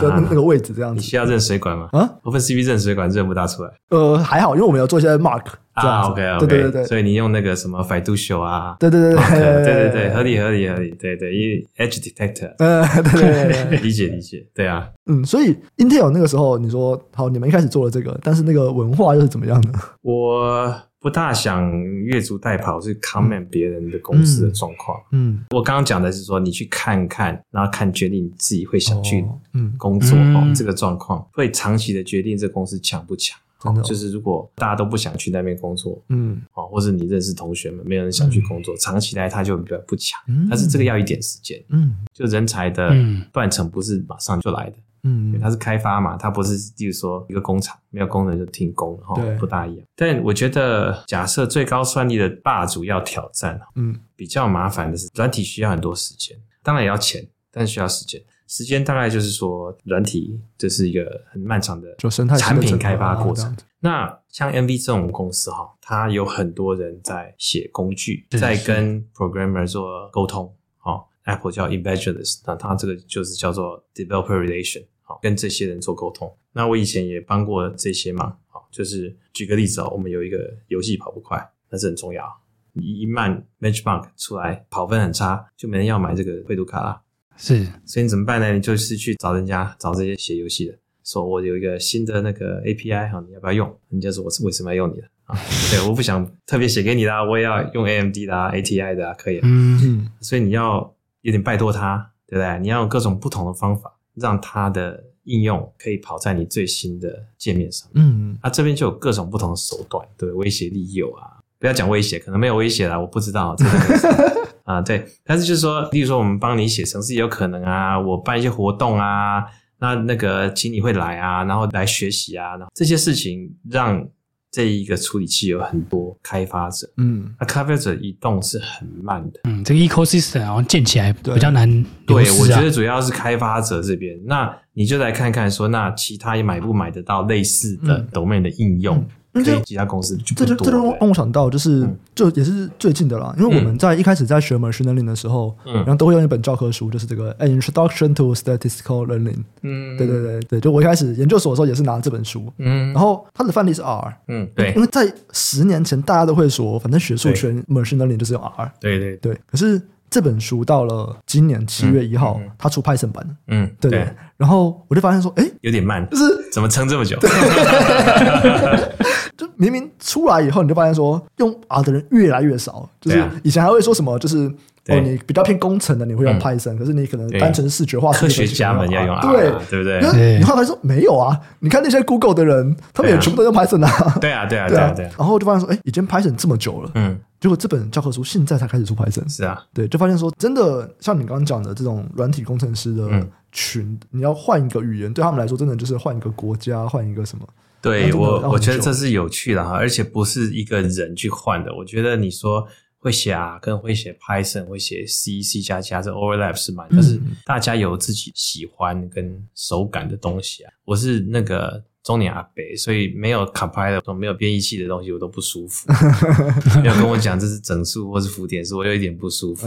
个的那个位置这样子。你需要认水管吗？啊，OpenCV 认水管认不大出来。呃，还好，因为我们有做一些 mark。啊，OK OK，对对对，所以你用那个什么 Fiducial 啊，对对对对对对，合理合理合理，对对，因为 Edge Detector，嗯，对对对，理解理解，对啊，嗯，所以 Intel 那个时候你说好，你们一开始做了这个，但是那个文化又是怎么样的？我不大想越俎代庖去 comment 别人的公司的状况，嗯，我刚刚讲的是说你去看看，然后看决定你自己会想去嗯工作哦，这个状况会长期的决定这公司强不强。就是如果大家都不想去那边工作，嗯，哦，或者你认识同学们，没有人想去工作，嗯、长期来他就比较不强。嗯、但是这个要一点时间，嗯，就人才的断层不是马上就来的，嗯，因为它是开发嘛，它不是，例如说一个工厂没有工人就停工，哈，对。不大一样。但我觉得，假设最高算力的霸主要挑战，嗯，比较麻烦的是软体需要很多时间，当然也要钱，但是需要时间。时间大概就是说，软体这是一个很漫长的就生态产品开发过程。那像 MV 这种公司哈，它有很多人在写工具，在跟 programmer 做沟通。好，Apple 叫 Evangelist，那它这个就是叫做 developer relation，好，跟这些人做沟通。那我以前也帮过这些嘛，好，就是举个例子哦，我们有一个游戏跑不快，那是很重要。你一慢 benchmark 出来跑分很差，就没人要买这个绘图卡啦。是，所以你怎么办呢？你就是去找人家，找这些写游戏的，说我有一个新的那个 API 哈，你要不要用？人家说我是为什么要用你的啊？对，我不想特别写给你的，我也要用 AMD 的啊，ATI 的啊，可以。嗯，所以你要有点拜托他，对不对？你要用各种不同的方法，让他的应用可以跑在你最新的界面上。嗯，啊，这边就有各种不同的手段，对，威胁利诱啊，不要讲威胁，可能没有威胁啦，我不知道。真的 (laughs) 啊，对，但是就是说，例如说，我们帮你写程式也有可能啊，我办一些活动啊，那那个请你会来啊，然后来学习啊，然后这些事情让这一个处理器有很多开发者，嗯，那开发者移动是很慢的，嗯，这个 ecosystem 好像建起来比较难，对，对，我觉得主要是开发者这边，那你就来看看说，那其他也买不买得到类似的 domain 的应用？嗯嗯对其他公司就这就这就让我想到，就是就也是最近的啦。因为我们在一开始在学 machine learning 的时候，然后都会用一本教科书，就是这个《An Introduction to Statistical Learning》。嗯，对对对对，就我一开始研究所的时候也是拿这本书。嗯，然后它的范例是 R。嗯，对，因为在十年前大家都会说，反正学术圈 machine learning 就是用 R。对对对。可是这本书到了今年七月一号，它出 Python 版。嗯，对对。然后我就发现说，哎，有点慢，就是怎么撑这么久？(laughs) 就明明出来以后，你就发现说用 R 的人越来越少。就是以前还会说什么，就是哦，你比较偏工程的，你会用 Python，可是你可能单纯视觉化，科学家们要用 R，对对不对？你后来说没有啊？你看那些 Google 的人，他们也全部都用 Python 啊。对啊，对啊，对啊，对啊。然后就发现说，哎，已经 Python 这么久了，嗯，结果这本教科书现在才开始出 Python。是啊，对，就发现说，真的像你刚刚讲的这种软体工程师的群，你要换一个语言，对他们来说，真的就是换一个国家，换一个什么。对我，我觉得这是有趣的哈，而且不是一个人去换的。我觉得你说会写 R 跟会写 Python，会写 C、C 加加，这 overlap 是蛮，但是大家有自己喜欢跟手感的东西啊。我是那个中年阿伯，所以没有 compiler，没有编译器的东西，我都不舒服。(laughs) 没有跟我讲这是整数或是浮点数，我有一点不舒服。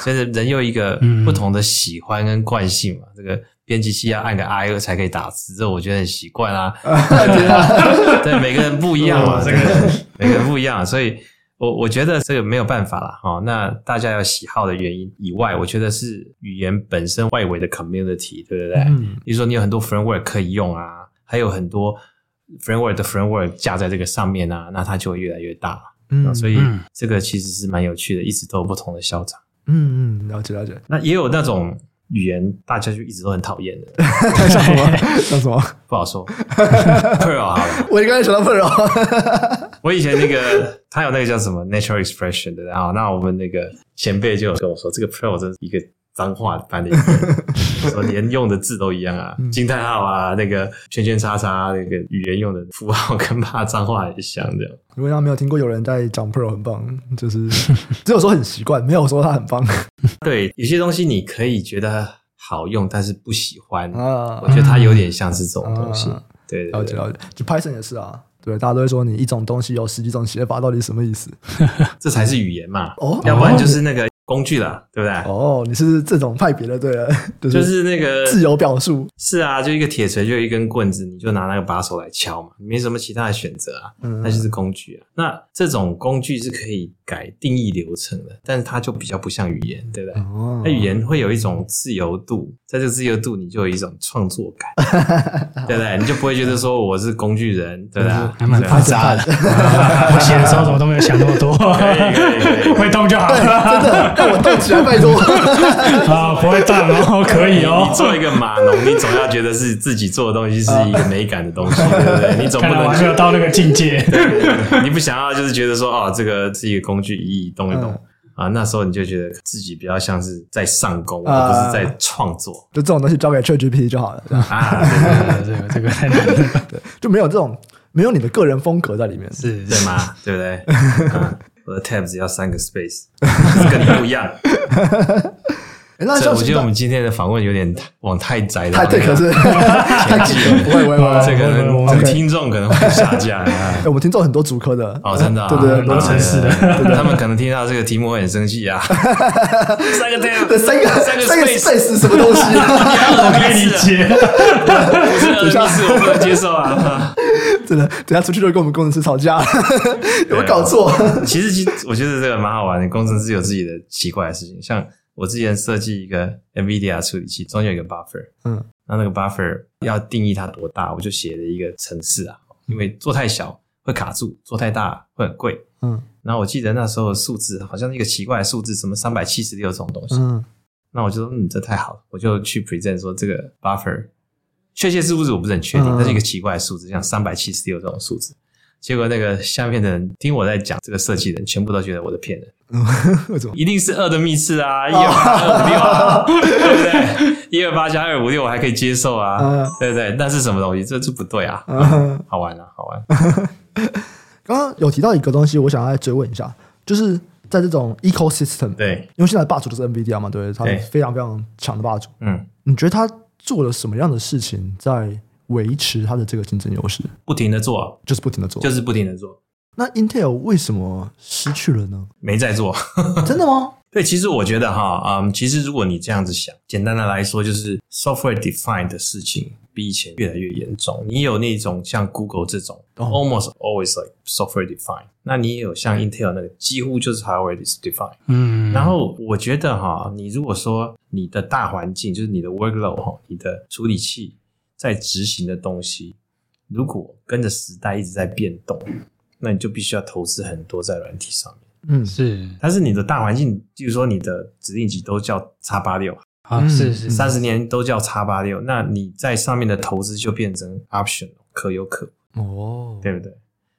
所以人有一个不同的喜欢跟惯性嘛，这个。编辑器要按个 I 二才可以打字，这我觉得很习惯 (laughs) 啊。(laughs) 对，每个人不一样嘛，这个每个人不一样，所以我我觉得这个没有办法了哈。那大家有喜好的原因以外，我觉得是语言本身外围的 community，对不对？嗯。比如说你有很多 framework 可以用啊，还有很多 framework 的 framework 架在这个上面啊，那它就会越来越大。嗯。所以这个其实是蛮有趣的，一直都有不同的校长。嗯嗯，了解了解。那也有那种。语言大家就一直都很讨厌的，(laughs) 像什么？像什么？(laughs) 不好说。(laughs) Perl 好了，我刚才想到 Perl。我以前那个他有那个叫什么 Natural Expression 的，然后那我们那个前辈就有跟我说，这个 Perl 真是一个脏话翻的语言，说连用的字都一样啊，(laughs) 惊叹号啊，那个圈圈叉叉，那个语言用的符号跟骂脏话很像这样。如果他没有听过有人在讲 Perl 很棒，就是 (laughs) 只有说很习惯，没有说他很棒。(laughs) 对，有些东西你可以觉得好用，但是不喜欢。啊，我觉得它有点像是这种东西。啊、对，对，对，了解了解。就 Python 也是啊，对，大家都会说你一种东西有十几种写法，到底什么意思？这才是语言嘛。哦，要不然就是那个。工具啦，对不对？哦，你是这种派别的，对了，(laughs) 就是、就是那个自由表述。是啊，就一个铁锤，就一根棍子，你就拿那个把手来敲嘛，没什么其他的选择啊。嗯，那就是工具啊。那这种工具是可以改定义流程的，但是它就比较不像语言，对不对？哦，那语言会有一种自由度，在这自由度，你就有一种创作感，(laughs) 对不对？你就不会觉得说我是工具人，对不对？还蛮复杂的。(laughs) 我写的时候怎么都没有想那么多，会动就好了，真的。让我动起来，拜托 (laughs) 啊！不会断哦，可以哦。你做一个码农，你总要觉得是自己做的东西是一个美感的东西，对不对？(laughs) 你总不能还没有到那个境界。你不想要就是觉得说，哦，这个是一个工具，移移动一动啊，那时候你就觉得自己比较像是在上工，而不是在创作。就这种东西交给 ChatGPT 就好了啊！对对对，这个太难了，对，就没有这种没有你的个人风格在里面，是对吗？对不对？(laughs) 我的 tab 只要三个 space，跟你不一样。那我觉得我们今天的访问有点往太窄了，太对，可是 (laughs) 太激了，不会不会，这个这个听众可能会下架。(laughs) 我们听众很多主科的哦，真的，(laughs) 对对，很多城市的，他们可能听到这个题目会很生气啊。三个 tab，三个三个 space 什么东西？我可以理解，这个意思我不能接受啊。真的，等下出去就跟我们工程师吵架，有没有搞错？其实，其实我觉得这个蛮好玩的。工程师有自己的奇怪的事情，像我之前设计一个 NVIDIA 处理器，中间有一个 buffer，嗯，那那个 buffer 要定义它多大，我就写了一个程式啊，因为做太小会卡住，做太大会很贵，嗯。然后我记得那时候数字好像是一个奇怪的数字，什么三百七十六这种东西，嗯。那我就说，嗯，这太好了，我就去 present 说这个 buffer。确切是不是我不是很确定，它是一个奇怪的数字，像三百七十六这种数字。结果那个下面的人听我在讲这个设计的人，全部都觉得我在骗人。为什么？一定是二的密室啊，一二八二五六啊，对不对？一二八加二五六我还可以接受啊，对不对？那是什么东西？这这不对啊！好玩啊，好玩。(laughs) 刚刚有提到一个东西，我想要来追问一下，就是在这种 ecosystem，对，因为现在霸主都是 NVIDIA 嘛，对，它是非常非常强的霸主。嗯，你觉得他？做了什么样的事情在维持它的这个竞争优势？不停的做，就是不停的做，就是不停的做。那 Intel 为什么失去了呢？没在做，(laughs) 真的吗？对，其实我觉得哈，嗯，其实如果你这样子想，简单的来说，就是 software defined 的事情比以前越来越严重。你有那种像 Google 这种、oh. almost always like software defined，那你也有像 Intel 那个几乎就是 hardware defined。嗯，然后我觉得哈，你如果说你的大环境就是你的 workload 哈，你的处理器在执行的东西，如果跟着时代一直在变动，那你就必须要投资很多在软体上面。嗯，是，但是你的大环境，就是说你的指令集都叫叉八六啊，是是，三十年都叫叉八六，那你在上面的投资就变成 option，可有可无哦，对不对？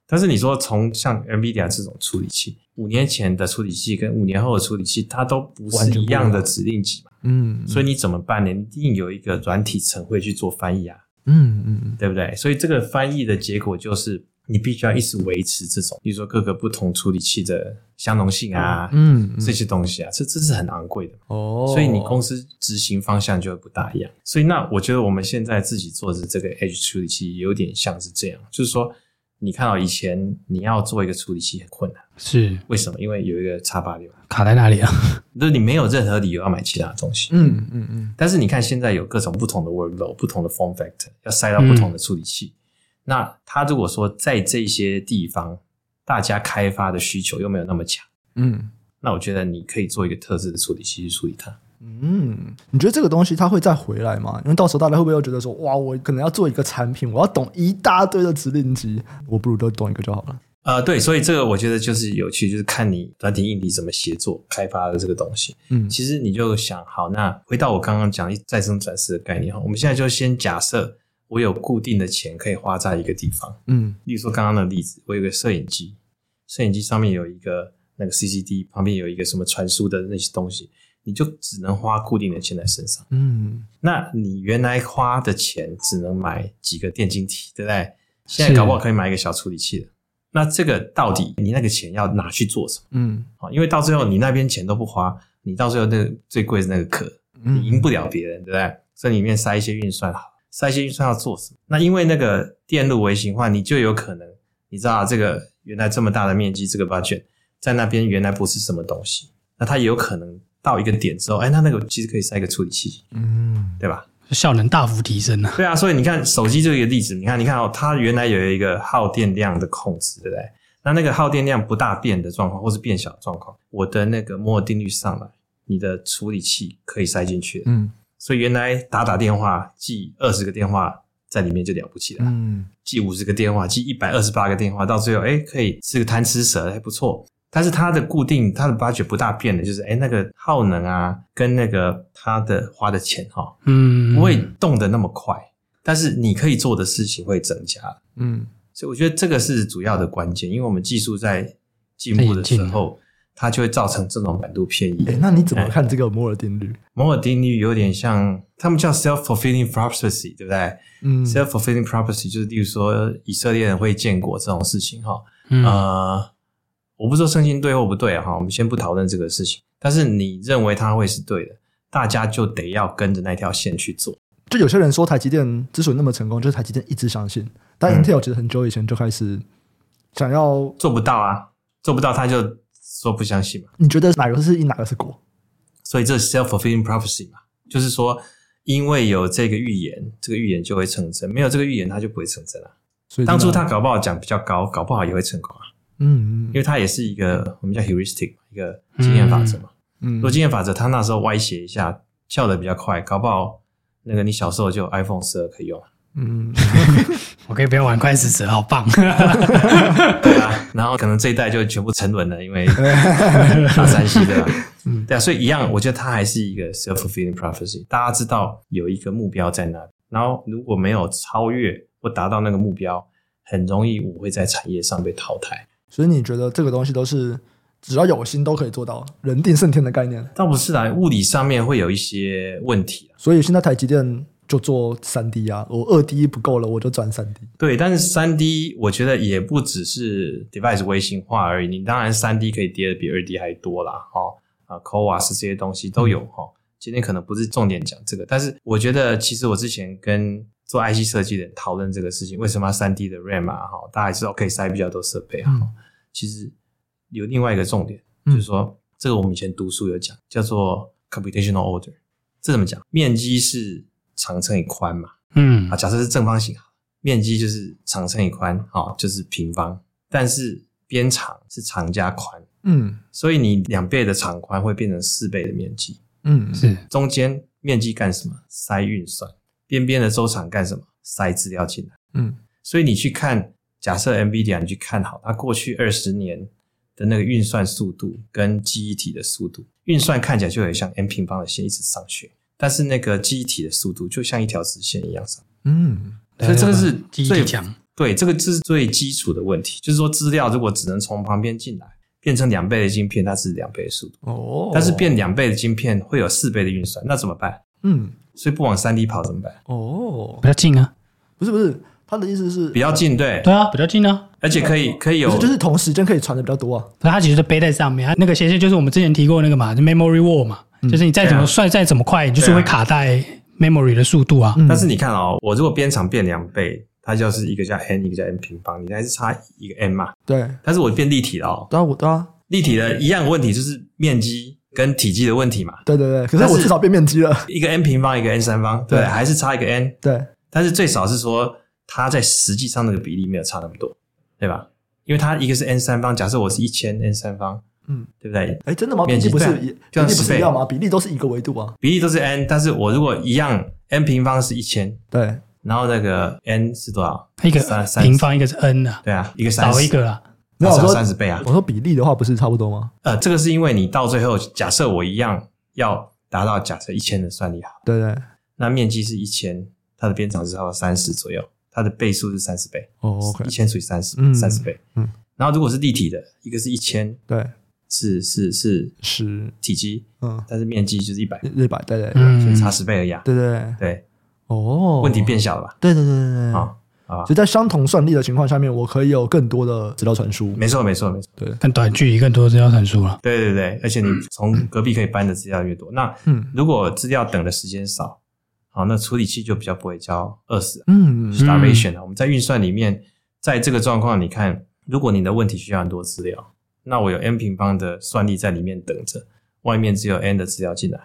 但是你说从像 NVIDIA 这种处理器，五年前的处理器跟五年后的处理器，它都不是一样的指令集嘛，嗯，所以你怎么办呢？你一定有一个软体层会去做翻译啊，嗯嗯嗯，对不对？所以这个翻译的结果就是你必须要一直维持这种，比如说各个不同处理器的相容性啊，嗯，嗯这些东西啊，这这是很昂贵的哦，所以你公司执行方向就会不大一样。所以那我觉得我们现在自己做的这个 Edge 处理器有点像是这样，就是说。你看到以前你要做一个处理器很困难，是为什么？因为有一个叉八六卡在哪里啊？(laughs) 就是你没有任何理由要买其他的东西。嗯嗯嗯。但是你看现在有各种不同的 workload，不同的 form factor，要塞到不同的处理器。嗯、那它如果说在这些地方大家开发的需求又没有那么强，嗯，那我觉得你可以做一个特制的处理器去处理它。嗯，你觉得这个东西它会再回来吗？因为到时候大家会不会又觉得说，哇，我可能要做一个产品，我要懂一大堆的指令集，我不如都懂一个就好了。呃，对，所以这个我觉得就是有趣，就是看你软体硬体怎么协作开发的这个东西。嗯，其实你就想，好，那回到我刚刚讲再生展示的概念哈，我们现在就先假设我有固定的钱可以花在一个地方，嗯，例如说刚刚的例子，我有个摄影机，摄影机上面有一个那个 CCD，旁边有一个什么传输的那些东西。你就只能花固定的钱在身上，嗯，那你原来花的钱只能买几个电晶体，对不对？现在搞不好可以买一个小处理器了。那这个到底你那个钱要拿去做什么？嗯，好，因为到最后你那边钱都不花，你到最后那个最贵的那个壳，你赢不了别人，对不对？所以里面塞一些运算好，塞一些运算要做什么？那因为那个电路微型化，你就有可能，你知道这个原来这么大的面积，这个 budget 在那边原来不是什么东西，那它也有可能。到一个点之后，哎，那那个其实可以塞一个处理器，嗯，对吧？效能大幅提升啊。对啊，所以你看手机这个例子，你看，你看哦，它原来有一个耗电量的控制，对不对？那那个耗电量不大变的状况，或是变小的状况，我的那个摩尔定律上来，你的处理器可以塞进去，嗯，所以原来打打电话记二十个电话在里面就了不起了，嗯，记五十个电话，记一百二十八个电话，到最后哎，可以是个贪吃蛇，还不错。但是它的固定，它的 budget 不大变的，就是哎，那个耗能啊，跟那个它的花的钱哈，嗯，不会动得那么快。但是你可以做的事情会增加，嗯，所以我觉得这个是主要的关键，因为我们技术在进步的时候，它就会造成这种版度偏移。哎，那你怎么看这个摩尔定律？摩尔定律有点像他们叫 self-fulfilling prophecy，对不对？嗯，self-fulfilling prophecy 就是例如说以色列人会建国这种事情哈，嗯、呃。我不说圣经对或不对啊，哈，我们先不讨论这个事情。但是你认为它会是对的，大家就得要跟着那条线去做。就有些人说台积电之所以那么成功，就是台积电一直相信。但 Intel 其实很久以前就开始想要、嗯、做不到啊，做不到他就说不相信嘛。你觉得哪个是因，哪个是果？所以这是 self-fulfilling prophecy 嘛，就是说因为有这个预言，这个预言就会成真；没有这个预言，它就不会成真啊。所以当初他搞不好讲比较高，搞不好也会成功啊。嗯，嗯，因为它也是一个我们叫 heuristic 一个经验法则嘛。嗯，如果经验法则，它那时候歪斜一下，跳得比较快，搞不好那个你小时候就有 iPhone 十二可以用。嗯，(laughs) 我可以不要玩快四十，好棒。(laughs) 对啊，然后可能这一代就全部沉沦了，因为 (laughs) 大三 C 的。嗯，对啊，所以一样，我觉得它还是一个 self-fulfilling prophecy。大家知道有一个目标在那里，然后如果没有超越或达到那个目标，很容易我会在产业上被淘汰。所以你觉得这个东西都是只要有心都可以做到，人定胜天的概念？倒不是啦，物理上面会有一些问题。所以现在台积电就做三 D 啊，我二 D 不够了，我就转三 D。对，但是三 D 我觉得也不只是 device 微型化而已。你当然三 D 可以跌的比二 D 还多啦，哈啊，CoWAS 这些东西都有哈。今天可能不是重点讲这个，但是我觉得其实我之前跟做 IC 设计的人讨论这个事情，为什么要三 D 的 RAM 啊？哈，大家也知道可以塞比较多设备啊。嗯、其实有另外一个重点，嗯、就是说这个我们以前读书有讲，叫做 computational order。这怎么讲？面积是长乘以宽嘛？嗯，啊，假设是正方形，面积就是长乘以宽，哈，就是平方。但是边长是长加宽，嗯，所以你两倍的长宽会变成四倍的面积，嗯，是中间面积干什么？塞运算。边边的周长干什么？塞资料进来。嗯，所以你去看，假设 NVIDIA，你去看好它过去二十年的那个运算速度跟记忆体的速度，运算看起来就很像 n 平方的线一直上去，但是那个记忆体的速度就像一条直线一样上。嗯，所以这个是最强。对，这个这是最基础的问题，就是说资料如果只能从旁边进来，变成两倍的晶片，它是两倍的速度。哦，但是变两倍的晶片会有四倍的运算，那怎么办？嗯，所以不往山里跑怎么办？哦，比较近啊？不是不是，他的意思是比较近，对对啊，比较近啊，而且可以可以有，就是同时间可以传的比较多啊。它其实是背在上面，它那个斜线就是我们之前提过那个嘛，就 memory wall 嘛，嗯、就是你再怎么算、啊、再怎么快，你就是会卡在 memory 的速度啊。啊但是你看哦，我如果边长变两倍。它就是一个叫 n，一个叫 n 平方，你还是差一个 n 嘛？对。但是我变立体了哦。对啊，我对啊。立体的一样的问题就是面积跟体积的问题嘛。对对对。可是我至少变面积了。一个 n 平方，一个 n 三方，对，对还是差一个 n。对。但是最少是说它在实际上那个比例没有差那么多，对吧？因为它一个是 n 三方，假设我是一千 n 三方，嗯，对不对？哎，真的吗？面积不是比例不是一样吗？比例都是一个维度啊。比例都是 n，但是我如果一样 n 平方是一千，对。然后那个 n 是多少？一个三平方，一个是 n 啊。对啊，一个三少一个啦。没有说三十倍啊。我说比例的话，不是差不多吗？呃，这个是因为你到最后，假设我一样要达到假设一千的算力好。对对。那面积是一千，它的边长是差不多三十左右，它的倍数是三十倍。哦，OK。一千除以三十，三十倍。嗯。然后如果是立体的，一个是一千，对，是是是十体积，嗯，但是面积就是一百，一百，对对，所以差十倍而已。对对对。哦，问题变小了吧？对对对对对，啊啊！就在相同算力的情况下面，我可以有更多的资料传输。没错没错没错，对，更短距离更多的资料传输了。对对对，而且你从隔壁可以搬的资料越多，那嗯，如果资料等的时间少，好，那处理器就比较不会叫饿死。嗯，starvation 我们在运算里面，在这个状况，你看，如果你的问题需要很多资料，那我有 n 平方的算力在里面等着，外面只有 n 的资料进来，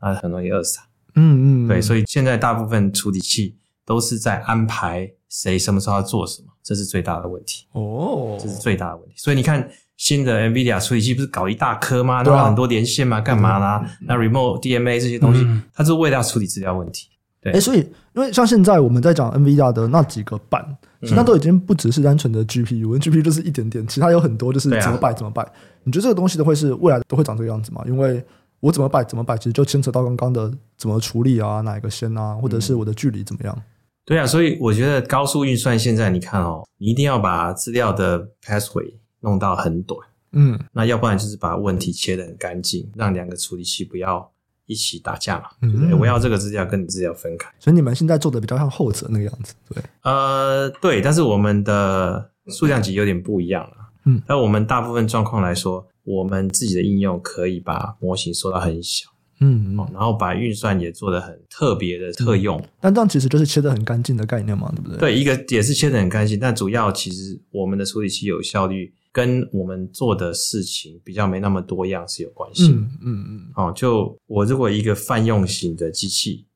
那很容易饿死。嗯嗯，对，所以现在大部分处理器都是在安排谁什么时候要做什么，这是最大的问题。哦，这是最大的问题。所以你看新的 NVIDIA 处理器不是搞一大颗吗？对啊，很多连线嘛，干嘛啦？那 Remote DMA 这些东西，它是为了要处理资料问题。对，哎，所以因为像现在我们在讲 NVIDIA 的那几个板，其实它都已经不只是单纯的 GPU 就是一点点，其他有很多就是怎么摆怎么摆。你觉得这个东西都会是未来都会长这个样子吗？因为我怎么摆怎么摆，其实就牵扯到刚刚的怎么处理啊，哪一个先啊，或者是我的距离怎么样？嗯、对啊，所以我觉得高速运算现在你看哦，你一定要把资料的 pathway 弄到很短，嗯，那要不然就是把问题切得很干净，让两个处理器不要一起打架嘛，对不对？嗯、我要这个资料跟你资料分开，所以你们现在做的比较像后者那个样子，对？呃，对，但是我们的数量级有点不一样了，嗯，但我们大部分状况来说。我们自己的应用可以把模型缩到很小，嗯，然后把运算也做得很特别的特用。嗯，但这样其实就是切得很干净的概念嘛，对不对？对，一个也是切得很干净，但主要其实我们的处理器有效率，跟我们做的事情比较没那么多样是有关系。嗯嗯嗯。哦，就我如果一个泛用型的机器，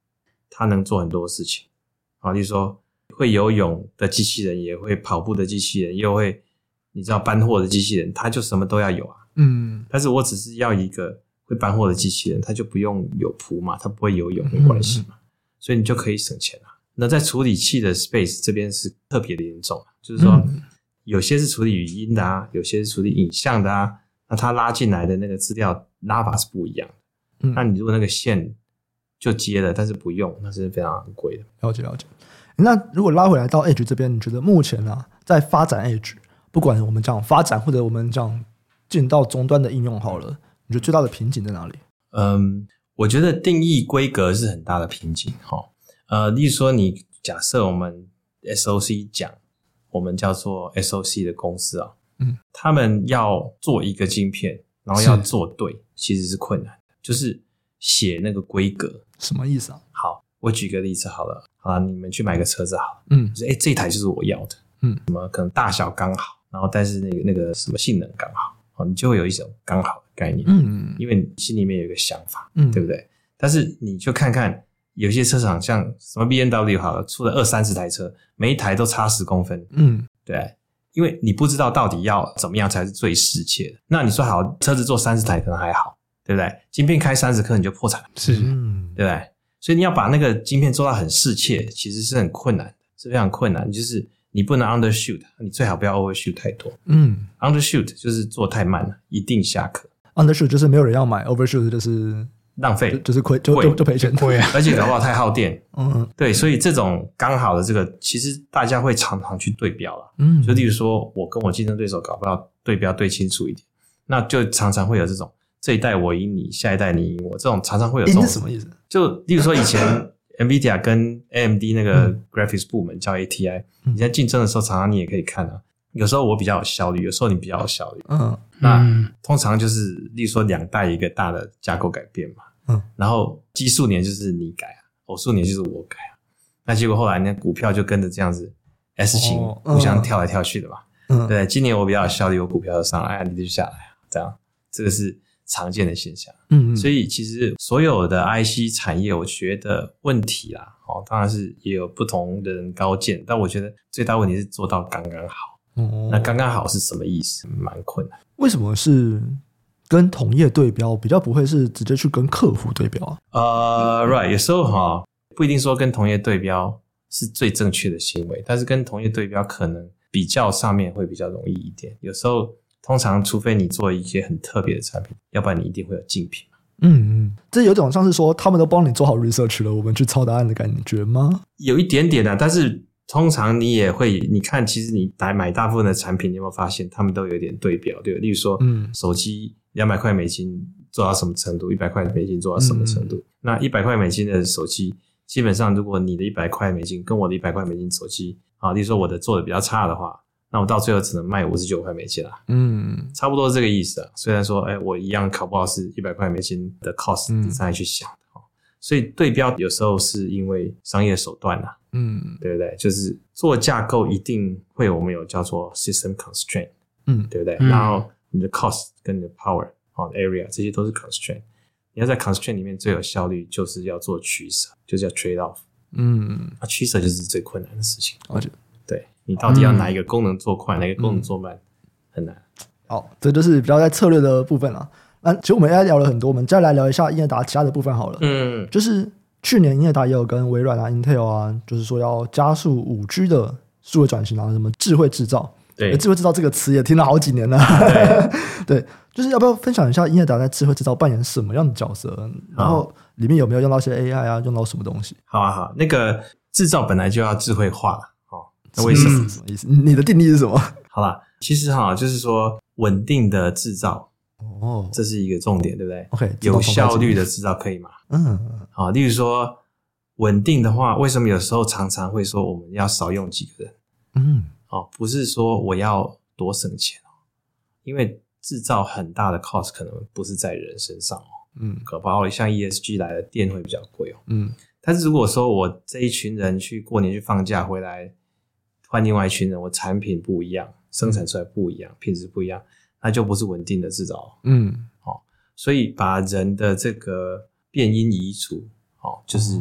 它能做很多事情，好，例如说会游泳的机器人，也会跑步的机器人，又会你知道搬货的机器人，它就什么都要有啊。嗯，但是我只是要一个会搬货的机器人，它就不用有仆嘛，它不会游泳没关系嘛，嗯、所以你就可以省钱了。那在处理器的 space 这边是特别的严重，就是说、嗯、有些是处理语音的啊，有些是处理影像的啊，那它拉进来的那个资料拉法是不一样的。嗯，那你如果那个线就接了，但是不用，那是非常昂贵的。了解了解。那如果拉回来到 Edge 这边，你觉得目前呢、啊，在发展 Edge，不管我们讲发展或者我们讲进到终端的应用好了，你觉得最大的瓶颈在哪里？嗯，我觉得定义规格是很大的瓶颈哈。呃，例如说，你假设我们 SOC 讲，我们叫做 SOC 的公司啊，嗯，他们要做一个晶片，然后要做对，其实是困难的，就是写那个规格，什么意思啊？好，我举个例子好了，好了，你们去买个车子好了，嗯，就是诶，这台就是我要的，嗯，什么可能大小刚好，然后但是那个那个什么性能刚好。哦，你就会有一种刚好的概念，嗯，因为你心里面有一个想法，嗯，对不对？但是你就看看有些车厂，像什么 BMW 好了，出了二三十台车，每一台都差十公分，嗯，对，因为你不知道到底要怎么样才是最适切的。那你说好，车子做三十台可能还好，对不对？晶片开三十颗你就破产了，是，嗯，对不对？所以你要把那个晶片做到很适切，其实是很困难的，是非常困难，就是。你不能 undershoot，你最好不要 overshoot 太多。嗯，undershoot 就是做太慢了，一定下课。Undershoot 就是没有人要买，overshoot 就是浪费，就是亏，就就就赔钱，亏啊！(laughs) 而且搞不好太耗电。(laughs) 嗯，对，所以这种刚好的这个，其实大家会常常去对标了。嗯，就例如说我跟我竞争对手搞不好对标对清楚一点，那就常常会有这种这一代我赢你，下一代你赢我，这种常常会有这种。什么意思？就例如说以前 NVIDIA 跟 AMD 那个 Graphics 部门叫 ATI，你在竞争的时候，常常你也可以看啊。有时候我比较有效率，有时候你比较有效率。嗯，那通常就是，例如说两代一个大的架构改变嘛。嗯，然后奇数年就是你改啊，偶数年就是我改啊。那结果后来那股票就跟着这样子 S 型互相跳来跳去的嘛。嗯，对，今年我比较有效率，我股票就上来，你就下来啊，这样这个是常见的现象。嗯嗯，所以其实所有的 IC 产业，我觉得问题啦，哦，当然是也有不同的人高见，但我觉得最大问题是做到刚刚好。哦，那刚刚好是什么意思？蛮困难。为什么是跟同业对标，比较不会是直接去跟客户对标啊？呃、uh,，right，有时候哈不一定说跟同业对标是最正确的行为，但是跟同业对标可能比较上面会比较容易一点。有时候通常除非你做一些很特别的产品，要不然你一定会有竞品。嗯嗯，这有种像是说他们都帮你做好 research 了，我们去抄答案的感觉吗？有一点点的、啊，但是。通常你也会，你看，其实你来买大部分的产品，你有没有发现他们都有点对标，对吧？例如说，嗯，手机两百块美金做到什么程度，一百块美金做到什么程度？嗯、那一百块美金的手机，基本上如果你的一百块美金跟我的一百块美金手机，啊，例如说我的做的比较差的话，那我到最后只能卖五十九块美金啦。嗯，差不多是这个意思啊。虽然说，哎，我一样考不好是一百块美金的 cost，你再去想的。所以对标有时候是因为商业手段呐，嗯，对不对？就是做架构一定会我们有叫做 system constraint，嗯，对不对？嗯、然后你的 cost 跟你的 power 哦 area 这些都是 constraint，你要在 constraint 里面最有效率，就是要做取舍，就是要 trade off，嗯，啊取舍就是最困难的事情。而且，对你到底要哪一个功能做快，嗯、哪个功能做慢，很难。好，这就是比较在策略的部分了。那其实我们刚才聊了很多，我们再来聊一下英业达其他的部分好了。嗯，就是去年英业达也有跟微软啊、Intel 啊，就是说要加速五 G 的数位转型啊，什么智慧制造。对，智慧制造这个词也听了好几年了。对，(laughs) 对，就是要不要分享一下英业达在智慧制造扮演什么样的角色？然后里面有没有用到一些 AI 啊？用到什么东西？好啊，好，那个制造本来就要智慧化了。哦，那为什么？什么意思？你的定义是什么？好啦，其实哈，就是说稳定的制造。哦，这是一个重点，对不对？OK，有效率的制造可以吗？嗯，好，例如说稳定的话，为什么有时候常常会说我们要少用几个人？嗯，哦，不是说我要多省钱哦，因为制造很大的 cost 可能不是在人身上哦。嗯，可包括像 ESG 来的电会比较贵哦。嗯，但是如果说我这一群人去过年去放假回来，换另外一群人，我产品不一样，生产出来不一样，品质不一样。那就不是稳定的制造，嗯，好，所以把人的这个变音移除，哦，就是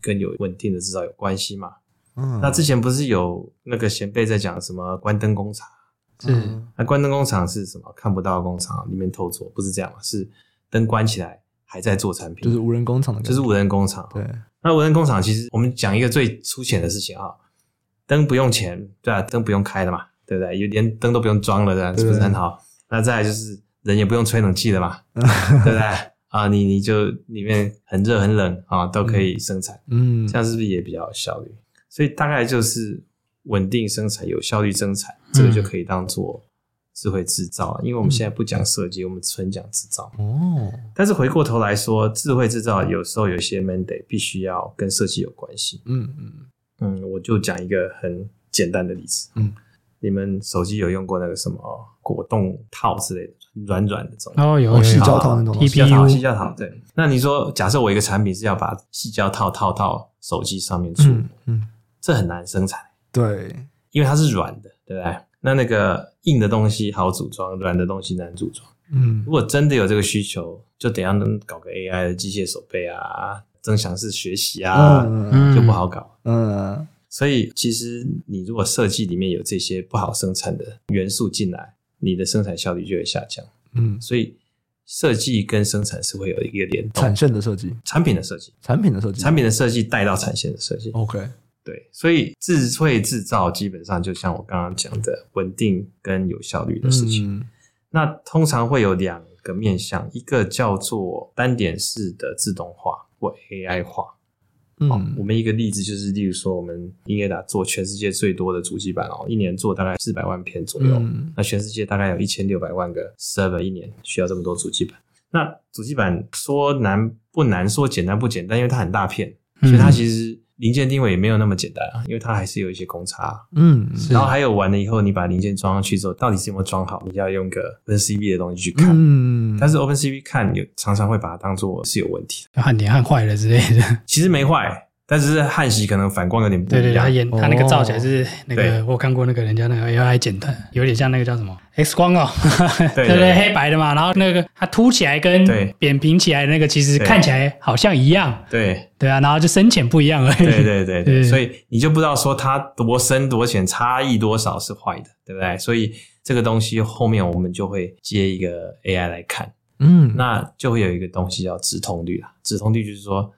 跟有稳定的制造有关系嘛。嗯，那之前不是有那个前辈在讲什么关灯工厂？是，那关灯工厂是什么？看不到工厂里面透做，不是这样嘛？是灯关起来还在做产品，就是无人工厂的，就是无人工厂。对，那无人工厂其实我们讲一个最粗浅的事情啊，灯不用钱，对啊，灯不用开的嘛，对不对？有连灯都不用装了，这样是不是很好？那再来就是人也不用吹冷气了嘛，(laughs) 对不对啊？你你就里面很热很冷啊，都可以生产，嗯，这样是不是也比较有效率？所以大概就是稳定生产、有效率生产，这个就可以当做智慧制造。因为我们现在不讲设计，我们纯讲制造。哦，但是回过头来说，智慧制造有时候有些 mandate 必须要跟设计有关系。嗯嗯嗯，我就讲一个很简单的例子。嗯。你们手机有用过那个什么果冻套之类的软软的这种？哦，有细胶套那种细胶套，细胶套对。那你说，假设我一个产品是要把细胶套套到手机上面去，嗯，嗯，这很难生产，对，因为它是软的，对不对？那那个硬的东西好组装，软的东西难组装。嗯，如果真的有这个需求，就等下能搞个 AI 的机械手背啊，增强式学习啊，嗯，就不好搞，嗯。所以，其实你如果设计里面有这些不好生产的元素进来，你的生产效率就会下降。嗯，所以设计跟生产是会有一个联动。产线的设计，产品的设计，产品的设计，产品的设计带到产线的设计。OK，对，所以智慧制造基本上就像我刚刚讲的，稳定跟有效率的事情。嗯、那通常会有两个面向，一个叫做单点式的自动化或 AI 化。嗯、哦，我们一个例子就是，例如说我们英业达做全世界最多的主机板哦，一年做大概四百万片左右。嗯、那全世界大概有一千六百万个 server，一年需要这么多主机板。那主机板说难不难，说简单不简单，因为它很大片，所以它其实。零件定位也没有那么简单啊，因为它还是有一些公差。嗯，然后还有完了以后，你把零件装上去之后，到底是有没有装好？你要用个 OpenCV 的东西去看。嗯，但是 OpenCV 看有常常会把它当做是有问题的，焊点焊坏了之类的。其实没坏。但是焊锡可能反光有点不一样。对对，他演他那个照起来是那个，哦、我看过那个人家那个 AI 剪的，有点像那个叫什么 X 光哦，对 (laughs) 对，对，黑白的嘛。然后那个它凸起来跟扁平起来的那个，其实看起来好像一样。对对啊，然后就深浅不一样而已。对对对对，(laughs) 所以你就不知道说它多深多浅，差异多少是坏的，对不对？所以这个东西后面我们就会接一个 AI 来看，嗯，那就会有一个东西叫直通率啦。直通率就是说。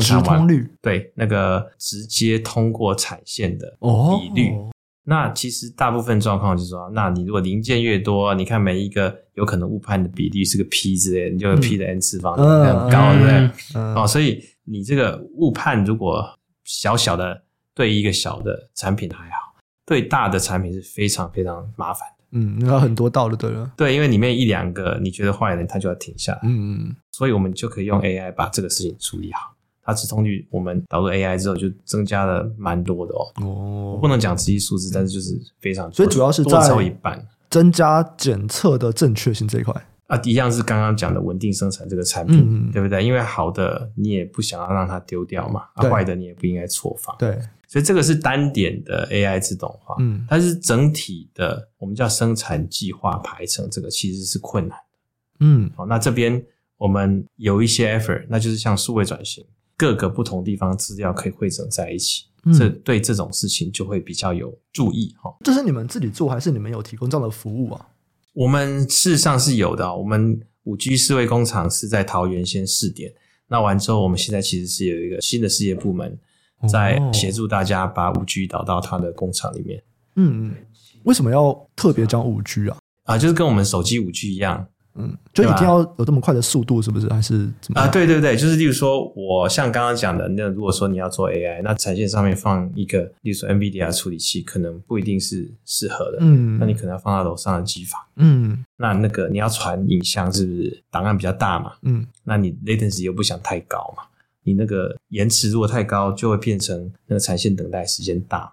生产完直通率对那个直接通过产线的比率，哦、那其实大部分状况就是说，那你如果零件越多，你看每一个有可能误判的比例是个 p 之类的，你就有 p 的 n 次方，很、嗯、高，对不对？嗯、哦，所以你这个误判如果小小的，对一个小的产品还好，对大的产品是非常非常麻烦的。嗯，那很多道的对了。对，因为里面一两个你觉得坏的，它就要停下来。嗯嗯，所以我们就可以用 AI 把这个事情处理好。它直通率，我们导入 AI 之后就增加了蛮多的哦。哦，我不能讲实际数字，但是就是非常，所以主要是在多超一半，增加检测的正确性这一块啊，一样是刚刚讲的稳定生产这个产品，嗯、对不对？因为好的你也不想要让它丢掉嘛，啊，坏的你也不应该错放。对，所以这个是单点的 AI 自动化，嗯，但是整体的，我们叫生产计划排程，这个其实是困难的，嗯，好，那这边我们有一些 effort，那就是像数位转型。各个不同地方资料可以汇整在一起，嗯、这对这种事情就会比较有注意哈。这是你们自己做，还是你们有提供这样的服务啊？我们事实上是有的。我们五 G 思维工厂是在桃园先试点，那完之后，我们现在其实是有一个新的事业部门在协助大家把五 G 导到他的工厂里面。嗯嗯，为什么要特别讲五 G 啊？啊，就是跟我们手机五 G 一样。嗯，就一定要有这么快的速度，是不是？还是怎么？啊，对对对，就是例如说，我像刚刚讲的，那如果说你要做 AI，那产线上面放一个，例如说 NVIDIA 处理器，可能不一定是适合的。嗯，那你可能要放到楼上的机房。嗯，那那个你要传影像，是不是档案比较大嘛？嗯，那你 latency 又不想太高嘛？你那个延迟如果太高，就会变成那个产线等待时间大。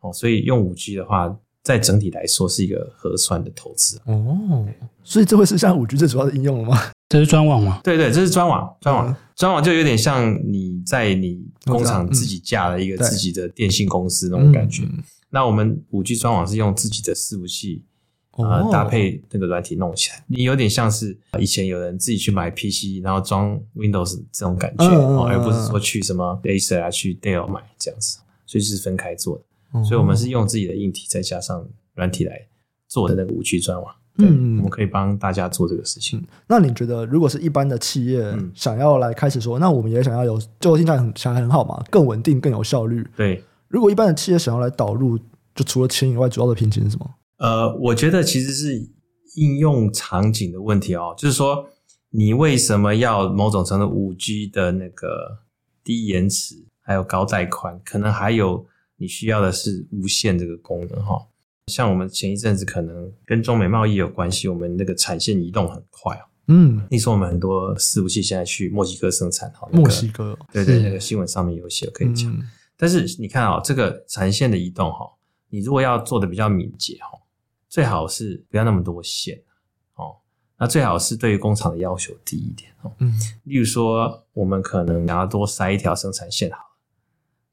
哦，所以用五 G 的话。在整体来说是一个合算的投资哦，所以这会是像五 G 最主要的应用了吗？这是专网吗？对对，这是专网，专网，专网就有点像你在你工厂自己架了一个自己的电信公司那种感觉。那我们五 G 专网是用自己的伺服器啊搭配那个软体弄起来，你有点像是以前有人自己去买 PC，然后装 Windows 这种感觉，而不是说去什么 Acer 啊去 Dell 买这样子，所以是分开做的。所以，我们是用自己的硬体再加上软体来做的那个五 G 专网，对，嗯，我们可以帮大家做这个事情。那你觉得，如果是一般的企业想要来开始说，那我们也想要有，就听起来很想很好嘛，更稳定、更有效率。对，如果一般的企业想要来导入，就除了钱以外，主要的瓶颈是什么？呃，我觉得其实是应用场景的问题哦，就是说，你为什么要某种程度五 G 的那个低延迟，还有高带宽，可能还有。你需要的是无线这个功能哈，像我们前一阵子可能跟中美贸易有关系，我们那个产线移动很快哦。嗯，你说我们很多伺服器现在去墨西哥生产哈，墨西哥对对，那个新闻上面有写可以讲。嗯、但是你看啊，这个产线的移动哈，你如果要做的比较敏捷哈，最好是不要那么多线哦，那最好是对于工厂的要求低一点哦。嗯，例如说我们可能想要多塞一条生产线好。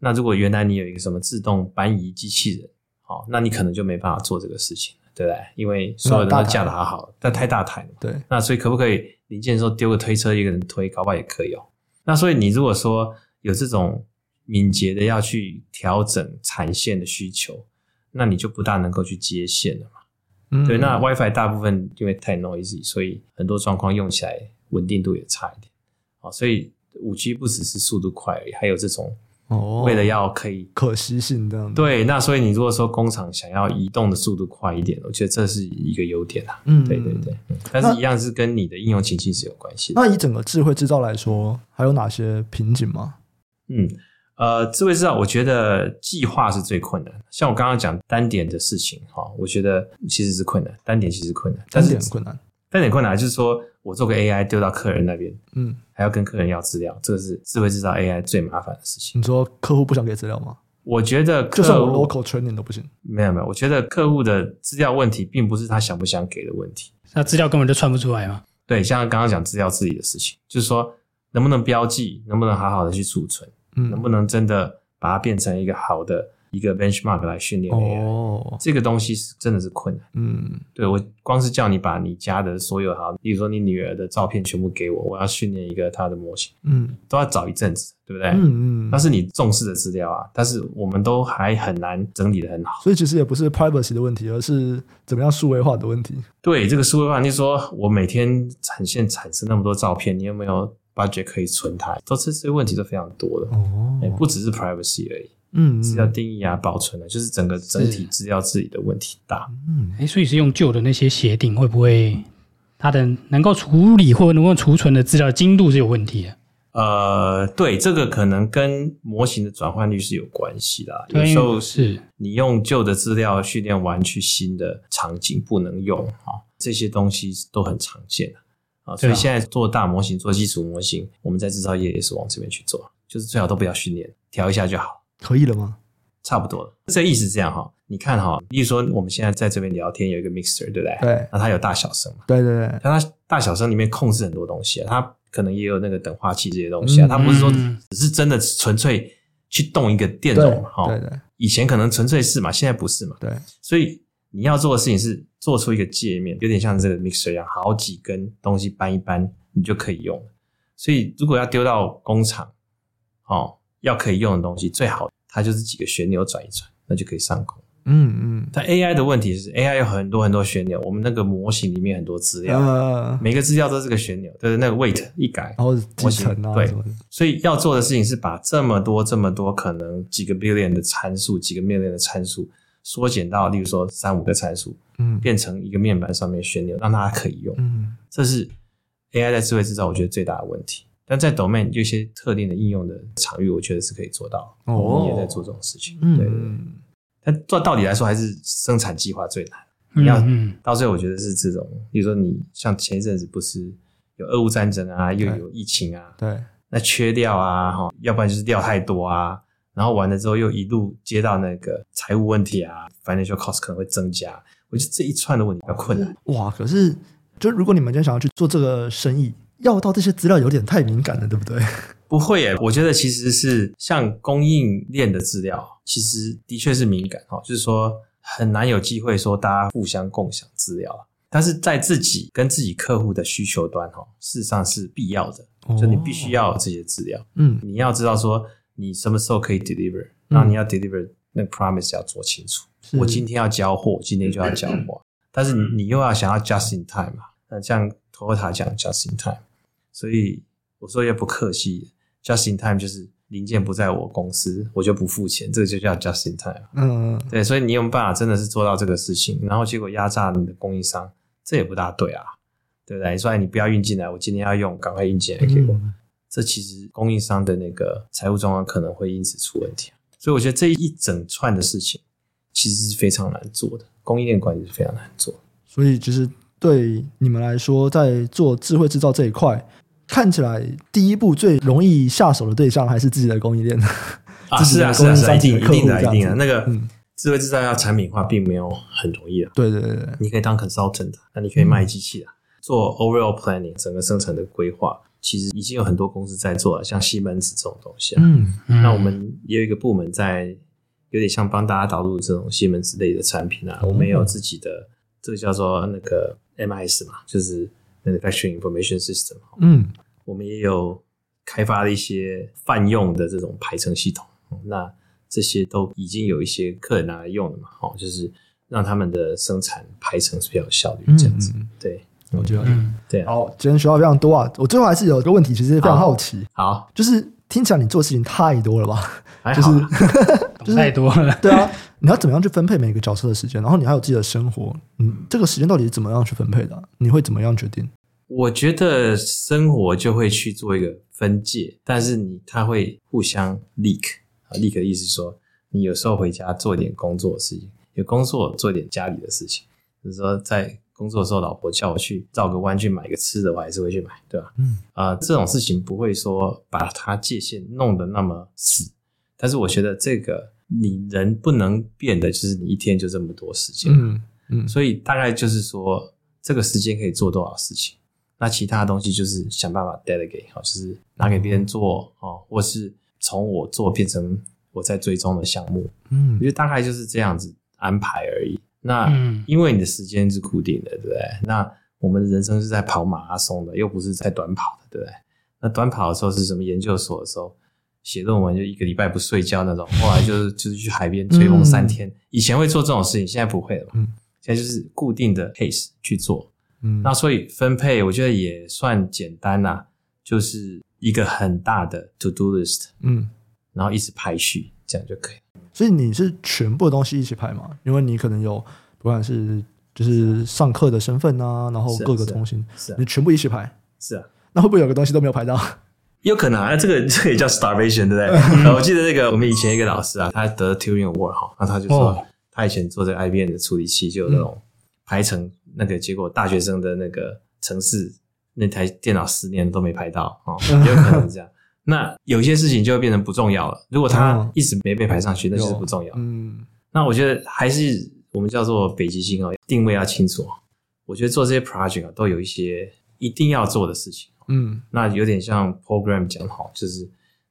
那如果原来你有一个什么自动搬移机器人，哦，那你可能就没办法做这个事情，对不对？因为所有人都架得好好，但太大台了。对。那所以可不可以零件的时候丢个推车，一个人推，搞不好也可以哦。那所以你如果说有这种敏捷的要去调整产线的需求，那你就不大能够去接线了嘛。嗯。对，那 WiFi 大部分因为太 noisy，所以很多状况用起来稳定度也差一点。哦，所以五 G 不只是速度快而已，还有这种。哦，为了要可以可实性这样。对，那所以你如果说工厂想要移动的速度快一点，我觉得这是一个优点啊。嗯，对对对，但是一样是跟你的应用情境是有关系的。那以整个智慧制造来说，还有哪些瓶颈吗？嗯。呃，智慧制造，我觉得计划是最困难。像我刚刚讲单点的事情，哈，我觉得其实是困难。单点其实困难，单点困难，单点困难就是说我做个 AI 丢到客人那边，嗯，还要跟客人要资料，这个是智慧制造 AI 最麻烦的事情。你说客户不想给资料吗？我觉得就算我 local training 都不行。没有没有，我觉得客户的资料问题并不是他想不想给的问题，那资料根本就串不出来嘛。对，像刚刚讲资料自己的事情，就是说能不能标记，能不能好好的去储存，嗯，能不能真的。把它变成一个好的一个 benchmark 来训练 AI，哦，这个东西是真的是困难。嗯，对，我光是叫你把你家的所有好，比如说你女儿的照片全部给我，我要训练一个她的模型，嗯，都要找一阵子，对不对？嗯嗯，那是你重视的资料啊，但是我们都还很难整理的很好。所以其实也不是 privacy 的问题，而是怎么样数位化的问题。对，这个数位化，你说我每天产线产生那么多照片，你有没有 budget 可以存它？都这些问题都非常多的哦，不只是 privacy 而已。嗯，资料定义啊，保存啊，就是整个整体资料治理的问题大。嗯，哎，所以是用旧的那些协定，会不会它的能够处理或能够储存的资料精度是有问题的？呃，对，这个可能跟模型的转换率是有关系的。有时候是你用旧的资料训练完，去新的场景不能用啊，这些东西都很常见啊。所以现在做大模型、做基础模型，我们在制造业也是往这边去做，就是最好都不要训练，调一下就好。可以了吗？差不多了，这意思是这样哈。你看哈，例如说我们现在在这边聊天，有一个 mixer，对不对？对。那它有大小声嘛？对对对。那它大小声里面控制很多东西啊，它可能也有那个等化器这些东西啊。它不是说只是真的纯粹去动一个电容哈。对对。以前可能纯粹是嘛，现在不是嘛。对。所以你要做的事情是做出一个界面，有点像这个 mixer 一样，好几根东西搬一搬，你就可以用了。所以如果要丢到工厂，哦，要可以用的东西，最好。它就是几个旋钮转一转，那就可以上工。嗯嗯。但 AI 的问题是，AI 有很多很多旋钮，我们那个模型里面很多资料，呃、每个资料都是个旋钮，就是那个 weight 一改，然后集成啊，对。所以要做的事情是把这么多这么多可能几个 billion 的参数，几个 million 的参数缩减到，例如说三五个参数，嗯，变成一个面板上面旋钮，让大家可以用。嗯，这是 AI 在智慧制造我觉得最大的问题。但在 domain 有些特定的应用的场域，我觉得是可以做到。哦，我们也在做这种事情。嗯。但做到底来说，还是生产计划最难。嗯、你要到最后，我觉得是这种，比如说你像前一阵子不是有俄乌战争啊，又有疫情啊，对，那缺料啊，哈，要不然就是料太多啊，然后完了之后又一路接到那个财务问题啊，financial cost 可能会增加。我觉得这一串的问题比较困难。哇，可是就如果你们今天想要去做这个生意。要到这些资料有点太敏感了，对不对？不会耶，我觉得其实是像供应链的资料，其实的确是敏感哈，就是说很难有机会说大家互相共享资料，但是在自己跟自己客户的需求端哈，事实上是必要的，哦、就你必须要有这些资料，嗯，你要知道说你什么时候可以 deliver，然后你要 deliver 那个 promise 要做清楚，嗯、我今天要交货，今天就要交货，(laughs) 但是你又要想要 just in time 嘛，那像 Toyota 讲 just in time。所以我说也不客气，just in time 就是零件不在我公司，我就不付钱，这个就叫 just in time。嗯，对，所以你有办法真的是做到这个事情，然后结果压榨你的供应商，这也不大对啊，对不对？你说你不要运进来，我今天要用，赶快运进来给我，嗯，这其实供应商的那个财务状况可能会因此出问题。所以我觉得这一整串的事情其实是非常难做的，供应链管理是非常难做。所以就是对你们来说，在做智慧制造这一块。看起来第一步最容易下手的对象还是自己的供应链啊，是啊，是啊，是一定一定的，一定的。那个智慧制造要产品化，并没有很容易啊。对对对，你可以当 consultant，那你可以卖机器啊，做 overall planning 整个生产的规划，其实已经有很多公司在做了，像西门子这种东西啊。嗯，那我们也有一个部门在，有点像帮大家导入这种西门子类的产品啊。我们也有自己的这个叫做那个 MIS 嘛，就是。Manufacturing Information System，嗯，我们也有开发了一些泛用的这种排程系统，那这些都已经有一些客人拿来用了嘛，哦，就是让他们的生产排程是比较有效率，这样子，嗯、对，我觉得，嗯，对、啊，好，今天学到非常多啊，我最后还是有一个问题，其实非常好奇，好，就是听起来你做事情太多了吧？还好 (laughs) 就是太多了。对啊，你要怎么样去分配每个角色的时间？然后你还有自己的生活，嗯，这个时间到底是怎么样去分配的啊？你会怎么样决定？我觉得生活就会去做一个分界，但是你它会互相 leak 啊，leak 的意思是说，你有时候回家做点工作的事情，有工作做一点家里的事情，就是说在。工作的时候，老婆叫我去绕个弯去买个吃的，我还是会去买，对吧？嗯，啊、呃，这种事情不会说把它界限弄得那么死，但是我觉得这个你人不能变的，就是你一天就这么多时间，嗯嗯，所以大概就是说这个时间可以做多少事情，那其他东西就是想办法 delegate 好，就是拿给别人做哦，或是从我做变成我在追踪的项目，嗯，我觉得大概就是这样子安排而已。那因为你的时间是固定的，对不对？那我们的人生是在跑马拉松的，又不是在短跑的，对不对？那短跑的时候是什么？研究所的时候写论文就一个礼拜不睡觉那种，后来就是就是去海边吹风三天。以前会做这种事情，现在不会了嘛。现在就是固定的 pace 去做。嗯，那所以分配我觉得也算简单啦，就是一个很大的 to do list，嗯，然后一直排序，这样就可以。所以你是全部的东西一起排吗？因为你可能有不管是就是上课的身份啊，然后各个东西，你全部一起排，是啊。那会不会有个东西都没有排到？有可能啊，这个 (laughs) 这个也叫 starvation，对不对？我记得那个我们以前一个老师啊，他得 Turing Award 哈，那他就说他以前做这个 IBM 的处理器，就有那种排成那个结果，大学生的那个城市那台电脑十年都没排到啊，(laughs) 有可能是这样。那有些事情就会变成不重要了。如果他一直没被排上去，那就是不重要。嗯，那我觉得还是我们叫做北极星哦，定位要清楚。我觉得做这些 project 啊，都有一些一定要做的事情。嗯，那有点像 program 讲好，就是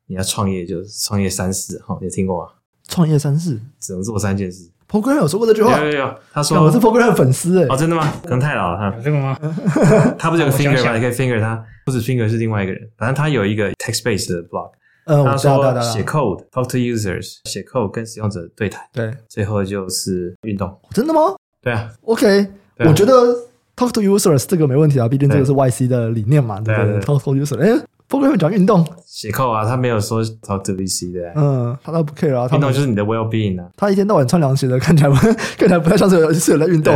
你要创业，就是创业三事哈，你听过吗？创业三事只能做三件事。Program 有说过这句话？有有有，他说我是 Program 的粉丝哎。哦，真的吗？可能太老了哈。这个吗？(laughs) 他不是有个 finger 吗？你可以 finger 他，不是 finger 是另外一个人。反正他有一个 text-based 的 blog。嗯，他说写 code，talk to users，写 code 跟使用者对谈。对，最后就是运动。真的吗？对啊。OK，我觉得 talk to users 这个没问题啊，毕竟这个是 YC 的理念嘛，对不对？talk to users，哎。不会讲运动写扣啊，他没有说 talk to VC 的。嗯，他倒不 care 啊。运动就是你的 well being 啊。他一天到晚穿凉鞋的，看起来看起来不太像是有是有在运动。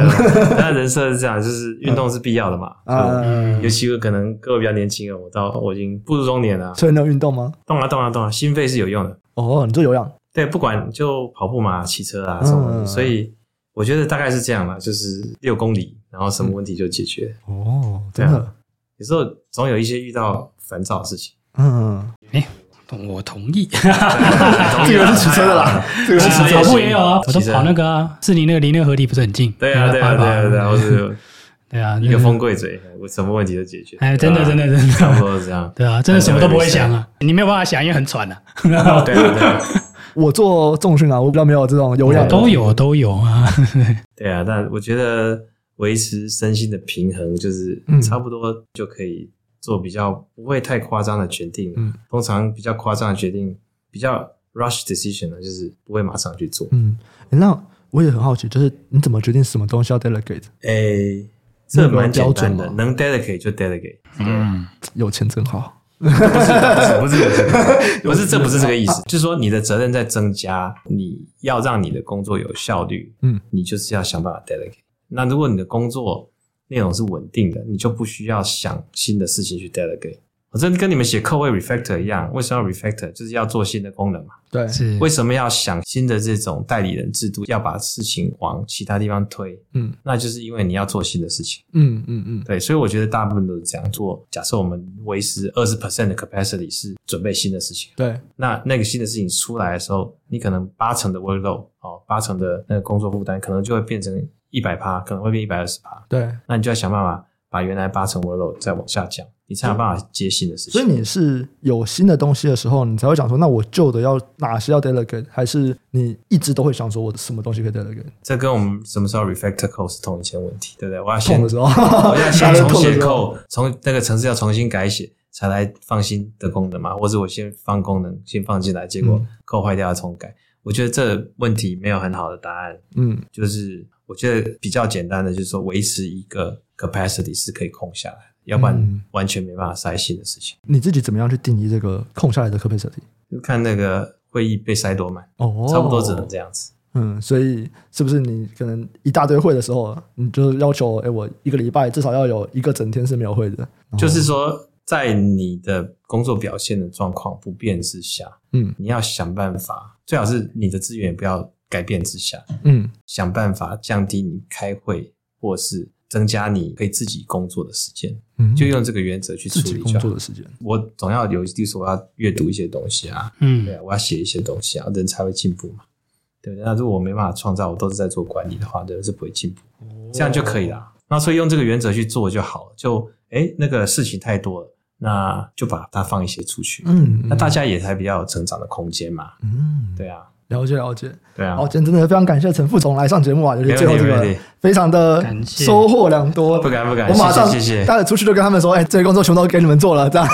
他人设是这样，就是运动是必要的嘛。(laughs) 嗯，尤其可能各位比较年轻啊，我到我已经步入中年了。所以你要运动吗？动啊动啊动啊，心肺是有用的。哦，你做有氧？对，不管就跑步嘛，骑车啊什么。所以我觉得大概是这样嘛，就是六公里，然后什么问题就解决。哦，真的。有时候总有一些遇到烦躁的事情。嗯，哎，我同意。(laughs) 这个是骑车的啦，这个是骑车。跑步也有啊，我都跑那个啊，是离那个离那个河堤不是很近？对啊，对啊，对啊，对啊，我是，(laughs) 对啊，一个风柜嘴，我什么问题都解决。哎，真的，真的，真的，差不多是这样。(laughs) 对啊，真的什么都不会想啊，你没有办法想，因为很喘啊。对啊，对啊。我做重训啊，我比较没有这种有氧。都有，都有啊。对啊，但我觉得维持身心的平衡，就是差不多就可以。做比较不会太夸张的决定，嗯，通常比较夸张的决定，比较 rush decision 呢，就是不会马上去做，嗯，那我也很好奇，就是你怎么决定什么东西要 delegate？诶，这蛮标准的，能 delegate 就 delegate，嗯，有钱真好，不是不是不是。(laughs) 不是，这不是这个意思，就是说你的责任在增加，你要让你的工作有效率，嗯，你就是要想办法 delegate。那如果你的工作内容是稳定的，你就不需要想新的事情去 delegate。我这跟你们写 code refactor 一样，为什么要 refactor？就是要做新的功能嘛。对，是。为什么要想新的这种代理人制度，要把事情往其他地方推？嗯，那就是因为你要做新的事情。嗯嗯嗯，对。所以我觉得大部分都是这样做。假设我们维持二十 percent 的 capacity 是准备新的事情。对。那那个新的事情出来的时候，你可能八成的 workload 哦，八成的那个工作负担，可能就会变成。一百趴可能会变一百二十趴，对，那你就要想办法把原来八成 workload 再往下降，你才有办法接新的事情。所以你是有新的东西的时候，你才会想说，那我旧的要哪些要 delegate，还是你一直都会想说，我什么东西可以 delegate？这跟我们什么时候 refactor code 是同一件问题，对不对？我要先的时候，我要先 (laughs) 重写 code，从那个程式要重新改写，才来放新的功能嘛？或者我先放功能先放进来，结果 code 坏掉要重改？嗯、我觉得这问题没有很好的答案。嗯，就是。我觉得比较简单的就是说，维持一个 capacity 是可以空下来，要不然完全没办法塞新的事情。你自己怎么样去定义这个空下来的 capacity？就看那个会议被塞多满，哦，差不多只能这样子。嗯，所以是不是你可能一大堆会的时候，你就要求，哎，我一个礼拜至少要有一个整天是没有会的？就是说，在你的工作表现的状况不变之下，嗯，你要想办法，最好是你的资源不要改变之下，嗯，想办法降低你开会或是增加你可以自己工作的时间，嗯，就用这个原则去处理工作的时间。我总要有，例如说我要阅读一些东西啊，嗯，对啊，我要写一些东西啊，人才会进步嘛。对，那如果我没办法创造，我都是在做管理的话，人是不会进步，这样就可以了。那所以用这个原则去做就好了。就哎，那个事情太多了，那就把它放一些出去，嗯，那大家也才比较有成长的空间嘛。嗯，对啊，了解了解，对啊。好，今天真的非常感谢陈副总来上节目啊，就是最后这个非常的收获良多，不敢不敢，我马上谢谢。待会出去就跟他们说，哎，这些工作全都给你们做了，这样，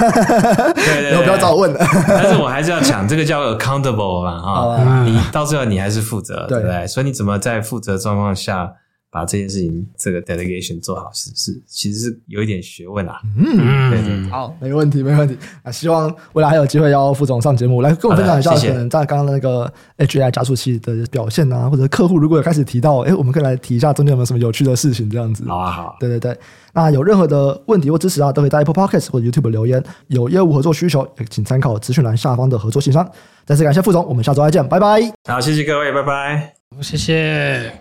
对对，以后不要找我问了。但是我还是要讲，这个叫 accountable 嘛，哈，你到最后你还是负责，对不对？所以你怎么在负责状况下？把这件事情这个 delegation 做好是是，其实是有一点学问啊。嗯，对对，好，没问题，没问题。啊，希望未来还有机会邀副总上节目来跟我分享一下，可能在刚刚那个 HAI 加速器的表现啊，或者客户如果有开始提到，哎，我们可以来提一下中间有没有什么有趣的事情，这样子。好啊，好。对对对，那有任何的问题或支持啊，都可以在 Apple Podcast 或者 YouTube 留言。有业务合作需求，也请参考资讯栏下方的合作信箱。再次感谢副总，我们下周再见，拜拜。好，谢谢各位，拜拜。谢谢。